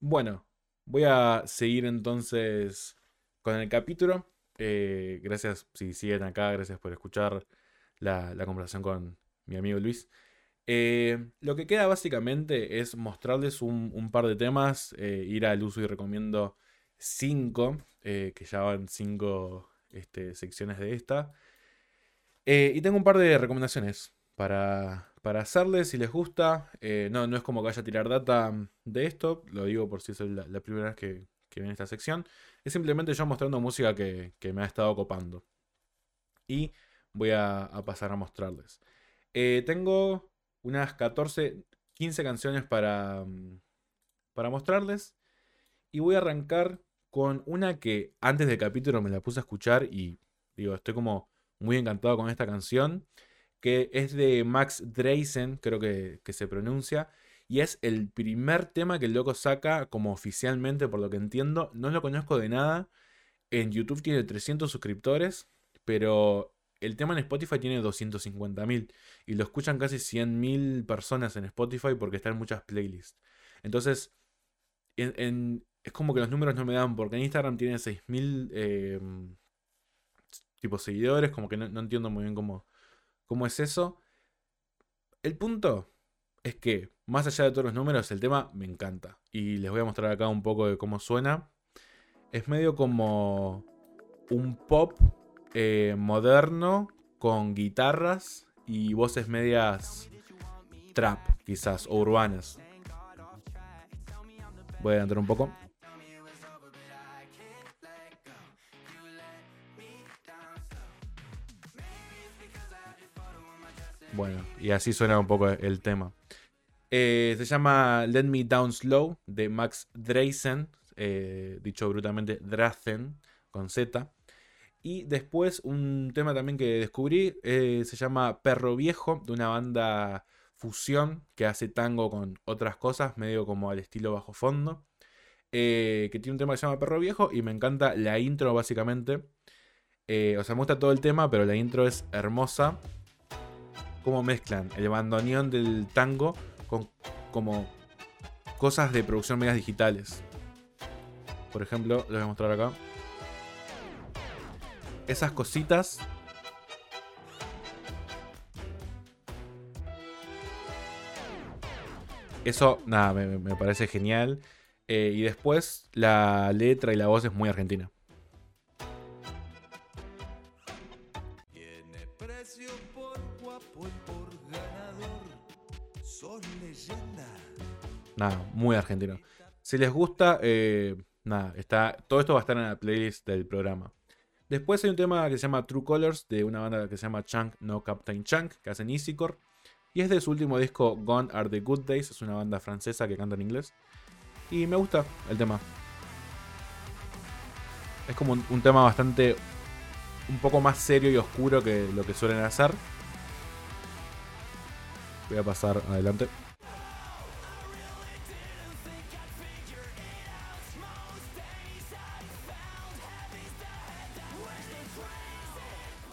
Bueno, voy a seguir entonces con el capítulo. Eh, gracias si siguen acá, gracias por escuchar la, conversación con mi amigo Luis. Eh, lo que queda básicamente es mostrarles un, par de temas, eh, ir al uso y recomiendo 5, eh, que ya van 5 este, secciones de esta. y tengo un par de recomendaciones para, hacerles si les gusta. no, no es como que vaya a tirar data de esto, lo digo por si es la, primera vez que, que viene esta sección. Es simplemente yo mostrando música que, me ha estado copando. Y voy a, pasar a mostrarles. tengo unas 14, 15 canciones para, para mostrarles. Y voy a arrancar con una que antes del capítulo me la puse a escuchar y digo, estoy como muy encantado con esta canción, que es de Max Dreisen, creo que, se pronuncia, y es el primer tema que el loco saca como oficialmente, por lo que entiendo, no lo conozco de nada, en YouTube tiene 300 suscriptores, pero el tema en Spotify tiene 250.000 y lo escuchan casi 100.000 personas en Spotify porque está en muchas playlists. Entonces, es como que los números no me dan porque en Instagram tiene 6.000 eh, tipo seguidores, como que no, entiendo muy bien cómo, cómo es eso. El punto es que, más allá de todos los números, el tema me encanta. Y les voy a mostrar acá un poco de cómo suena. Es medio como un pop eh, moderno con guitarras y voces medias trap, quizás, o urbanas. Voy a adelantar un poco. Bueno, y así suena un poco el tema. Eh, se llama Let Me Down Slow de Max Dreisen, eh, dicho brutalmente Drazen con Z. Y después un tema también que descubrí eh, se llama Perro Viejo, de una banda fusión que hace tango con otras cosas, medio como al estilo bajo fondo. Que tiene un tema que se llama Perro Viejo y me encanta la intro básicamente. O sea, me gusta todo el tema, pero la intro es hermosa. Cómo mezclan el bandoneón del tango con como cosas de producción medias digitales. Por ejemplo, les voy a mostrar acá esas cositas. Eso, nada, me, parece genial. Eh, y después la letra y la voz es muy argentina. Nada, muy argentino. Si les gusta, eh, nada, está, todo esto va a estar en la playlist del programa. Después hay un tema que se llama True Colors de una banda que se llama Chunk No Captain Chunk, que hacen Easycore. Y es de su último disco Gone Are the Good Days, es una banda francesa que canta en inglés. Y me gusta el tema. Es como un, tema bastante. un poco más serio y oscuro que lo que suelen hacer. Voy a pasar adelante.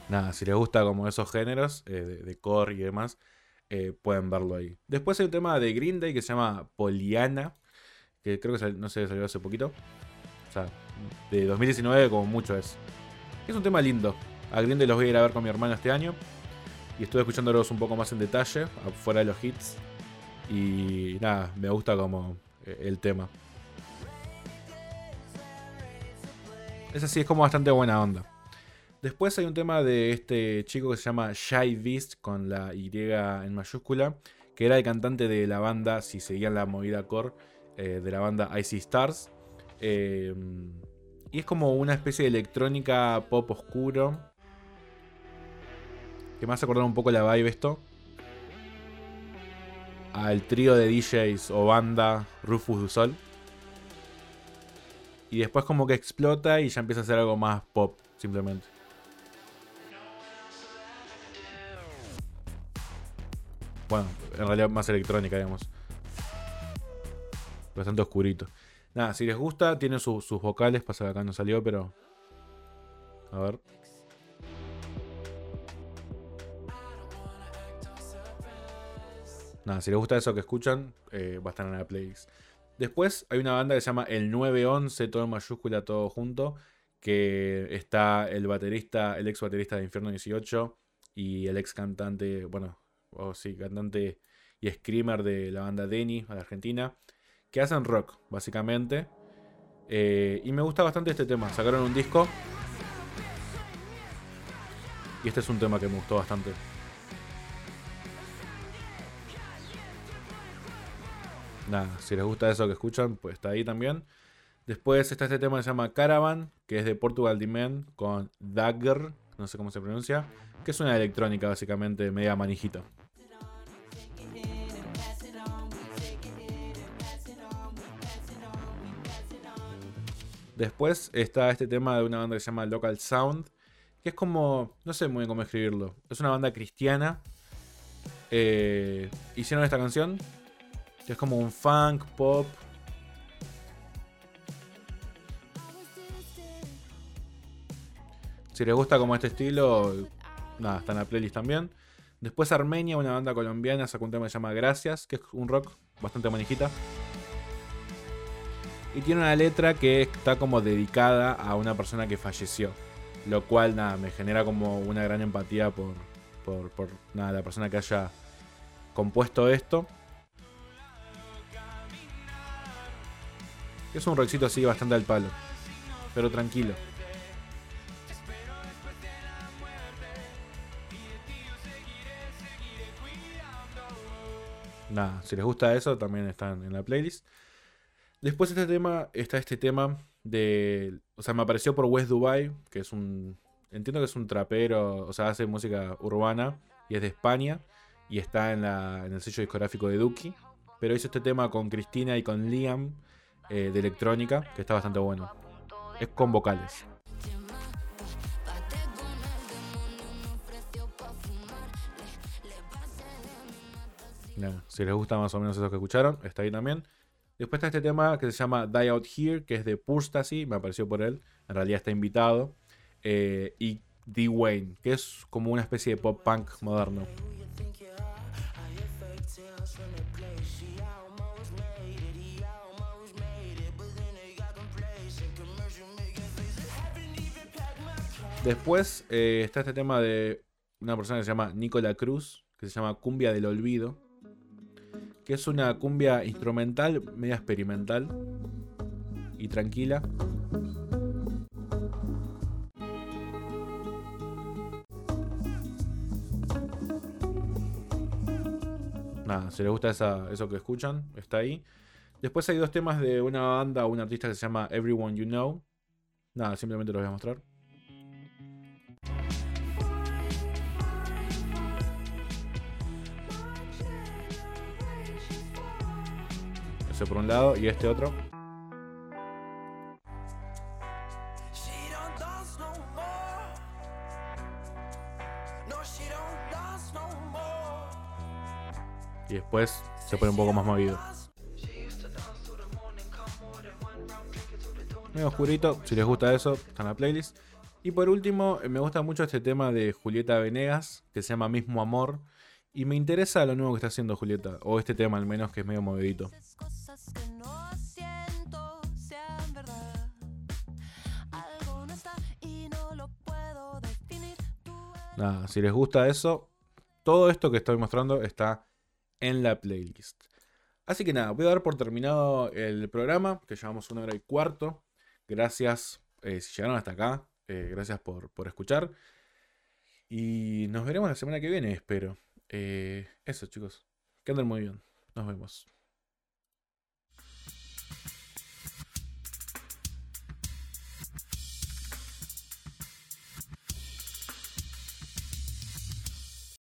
Nada, si les gusta como esos géneros eh, de, core y demás, eh, pueden verlo ahí. Después hay un tema de Green Day que se llama Poliana, que creo que no sé, salió hace poquito. O sea, de 2019 como mucho es. Es un tema lindo. A Green Day los voy a ir a ver con mi hermano este año. Y estuve escuchándolos un poco más en detalle, fuera de los hits. Y nada, me gusta como eh, el tema. Es así, es como bastante buena onda. Después hay un tema de este chico que se llama Shy Beast con la Y en mayúscula, que era el cantante de la banda, si seguían la movida core, eh, de la banda Icy Stars. Em, y es como una especie de electrónica pop oscuro. Que me hace acordar un poco la vibe esto. Al trío de DJs o banda Rufus du Sol. Y después como que explota y ya empieza a ser algo más pop, simplemente. Bueno, en realidad más electrónica, digamos. Bastante oscurito. Nada, si les gusta, tiene sus vocales. Pasa que acá no salió, pero. A ver. Nada, si les gusta eso que escuchan, eh, va a estar en la playlist. Después hay una banda que se llama El 911, todo en mayúscula, todo junto. Que está el baterista, el ex baterista de Infierno 18 y el ex cantante, bueno, o sí, cantante y screamer de la banda Denny, de Argentina, que hacen rock, básicamente. Eh, y me gusta bastante este tema. Sacaron un disco. Y este es un tema que me gustó bastante. Nada, si les gusta eso que escuchan, pues está ahí también. Después está este tema que se llama Caravan, que es de Portugal The con Dagger, no sé cómo se pronuncia, que es una electrónica básicamente media manijita. Después está este tema de una banda que se llama Local Sound, que es como, no sé muy bien cómo escribirlo, es una banda cristiana. Eh, hicieron esta canción, que es como un funk, pop. Si les gusta como este estilo, nada, está en la playlist también. Después Armenia, una banda colombiana, sacó un tema que se llama Gracias, que es un rock bastante manijita. Y tiene una letra que está como dedicada a una persona que falleció. Lo cual, nada, me genera como una gran empatía por, por, nada, la persona que haya compuesto esto. Es un rockcito así bastante al palo. Pero tranquilo. Nada, si les gusta eso, también están en la playlist. Después este tema, está este tema de... O sea, me apareció por West Dubai, que es un... Entiendo que es un trapero, o sea, hace música urbana y es de España y está en, la, en el sello discográfico de Duki. Pero hizo este tema con Cristina y con Liam eh, de electrónica, que está bastante bueno. Es con vocales. si les gusta más o menos eso que escucharon, está ahí también. Después está este tema que se llama Die Out Here, que es de Purstasy, me apareció por él, en realidad está invitado. Eh, y D. Wayne, que es como una especie de pop punk moderno. Después eh, está este tema de una persona que se llama Nicola Cruz, que se llama Cumbia del Olvido que es una cumbia instrumental, media experimental y tranquila. Nada, si les gusta eso que escuchan, está ahí. Después hay dos temas de una banda un artista que se llama Everyone You Know. Nada, simplemente los voy a mostrar. Por un lado y este otro. Y después se pone un poco más movido. Medio oscurito, si les gusta eso, está en la playlist. Y por último, me gusta mucho este tema de Julieta Venegas, que se llama Mismo Amor. Y me interesa lo nuevo que está haciendo Julieta, o este tema al menos, que es medio movidito. Nada, si les gusta eso, todo esto que estoy mostrando está en la playlist. Así que nada, voy a dar por terminado el programa, que llevamos una hora y cuarto. Gracias eh, si llegaron hasta acá. Eh, gracias por, por, escuchar. Y nos veremos la semana que viene, espero. Eh, eso, chicos. Que anden muy bien. Nos vemos.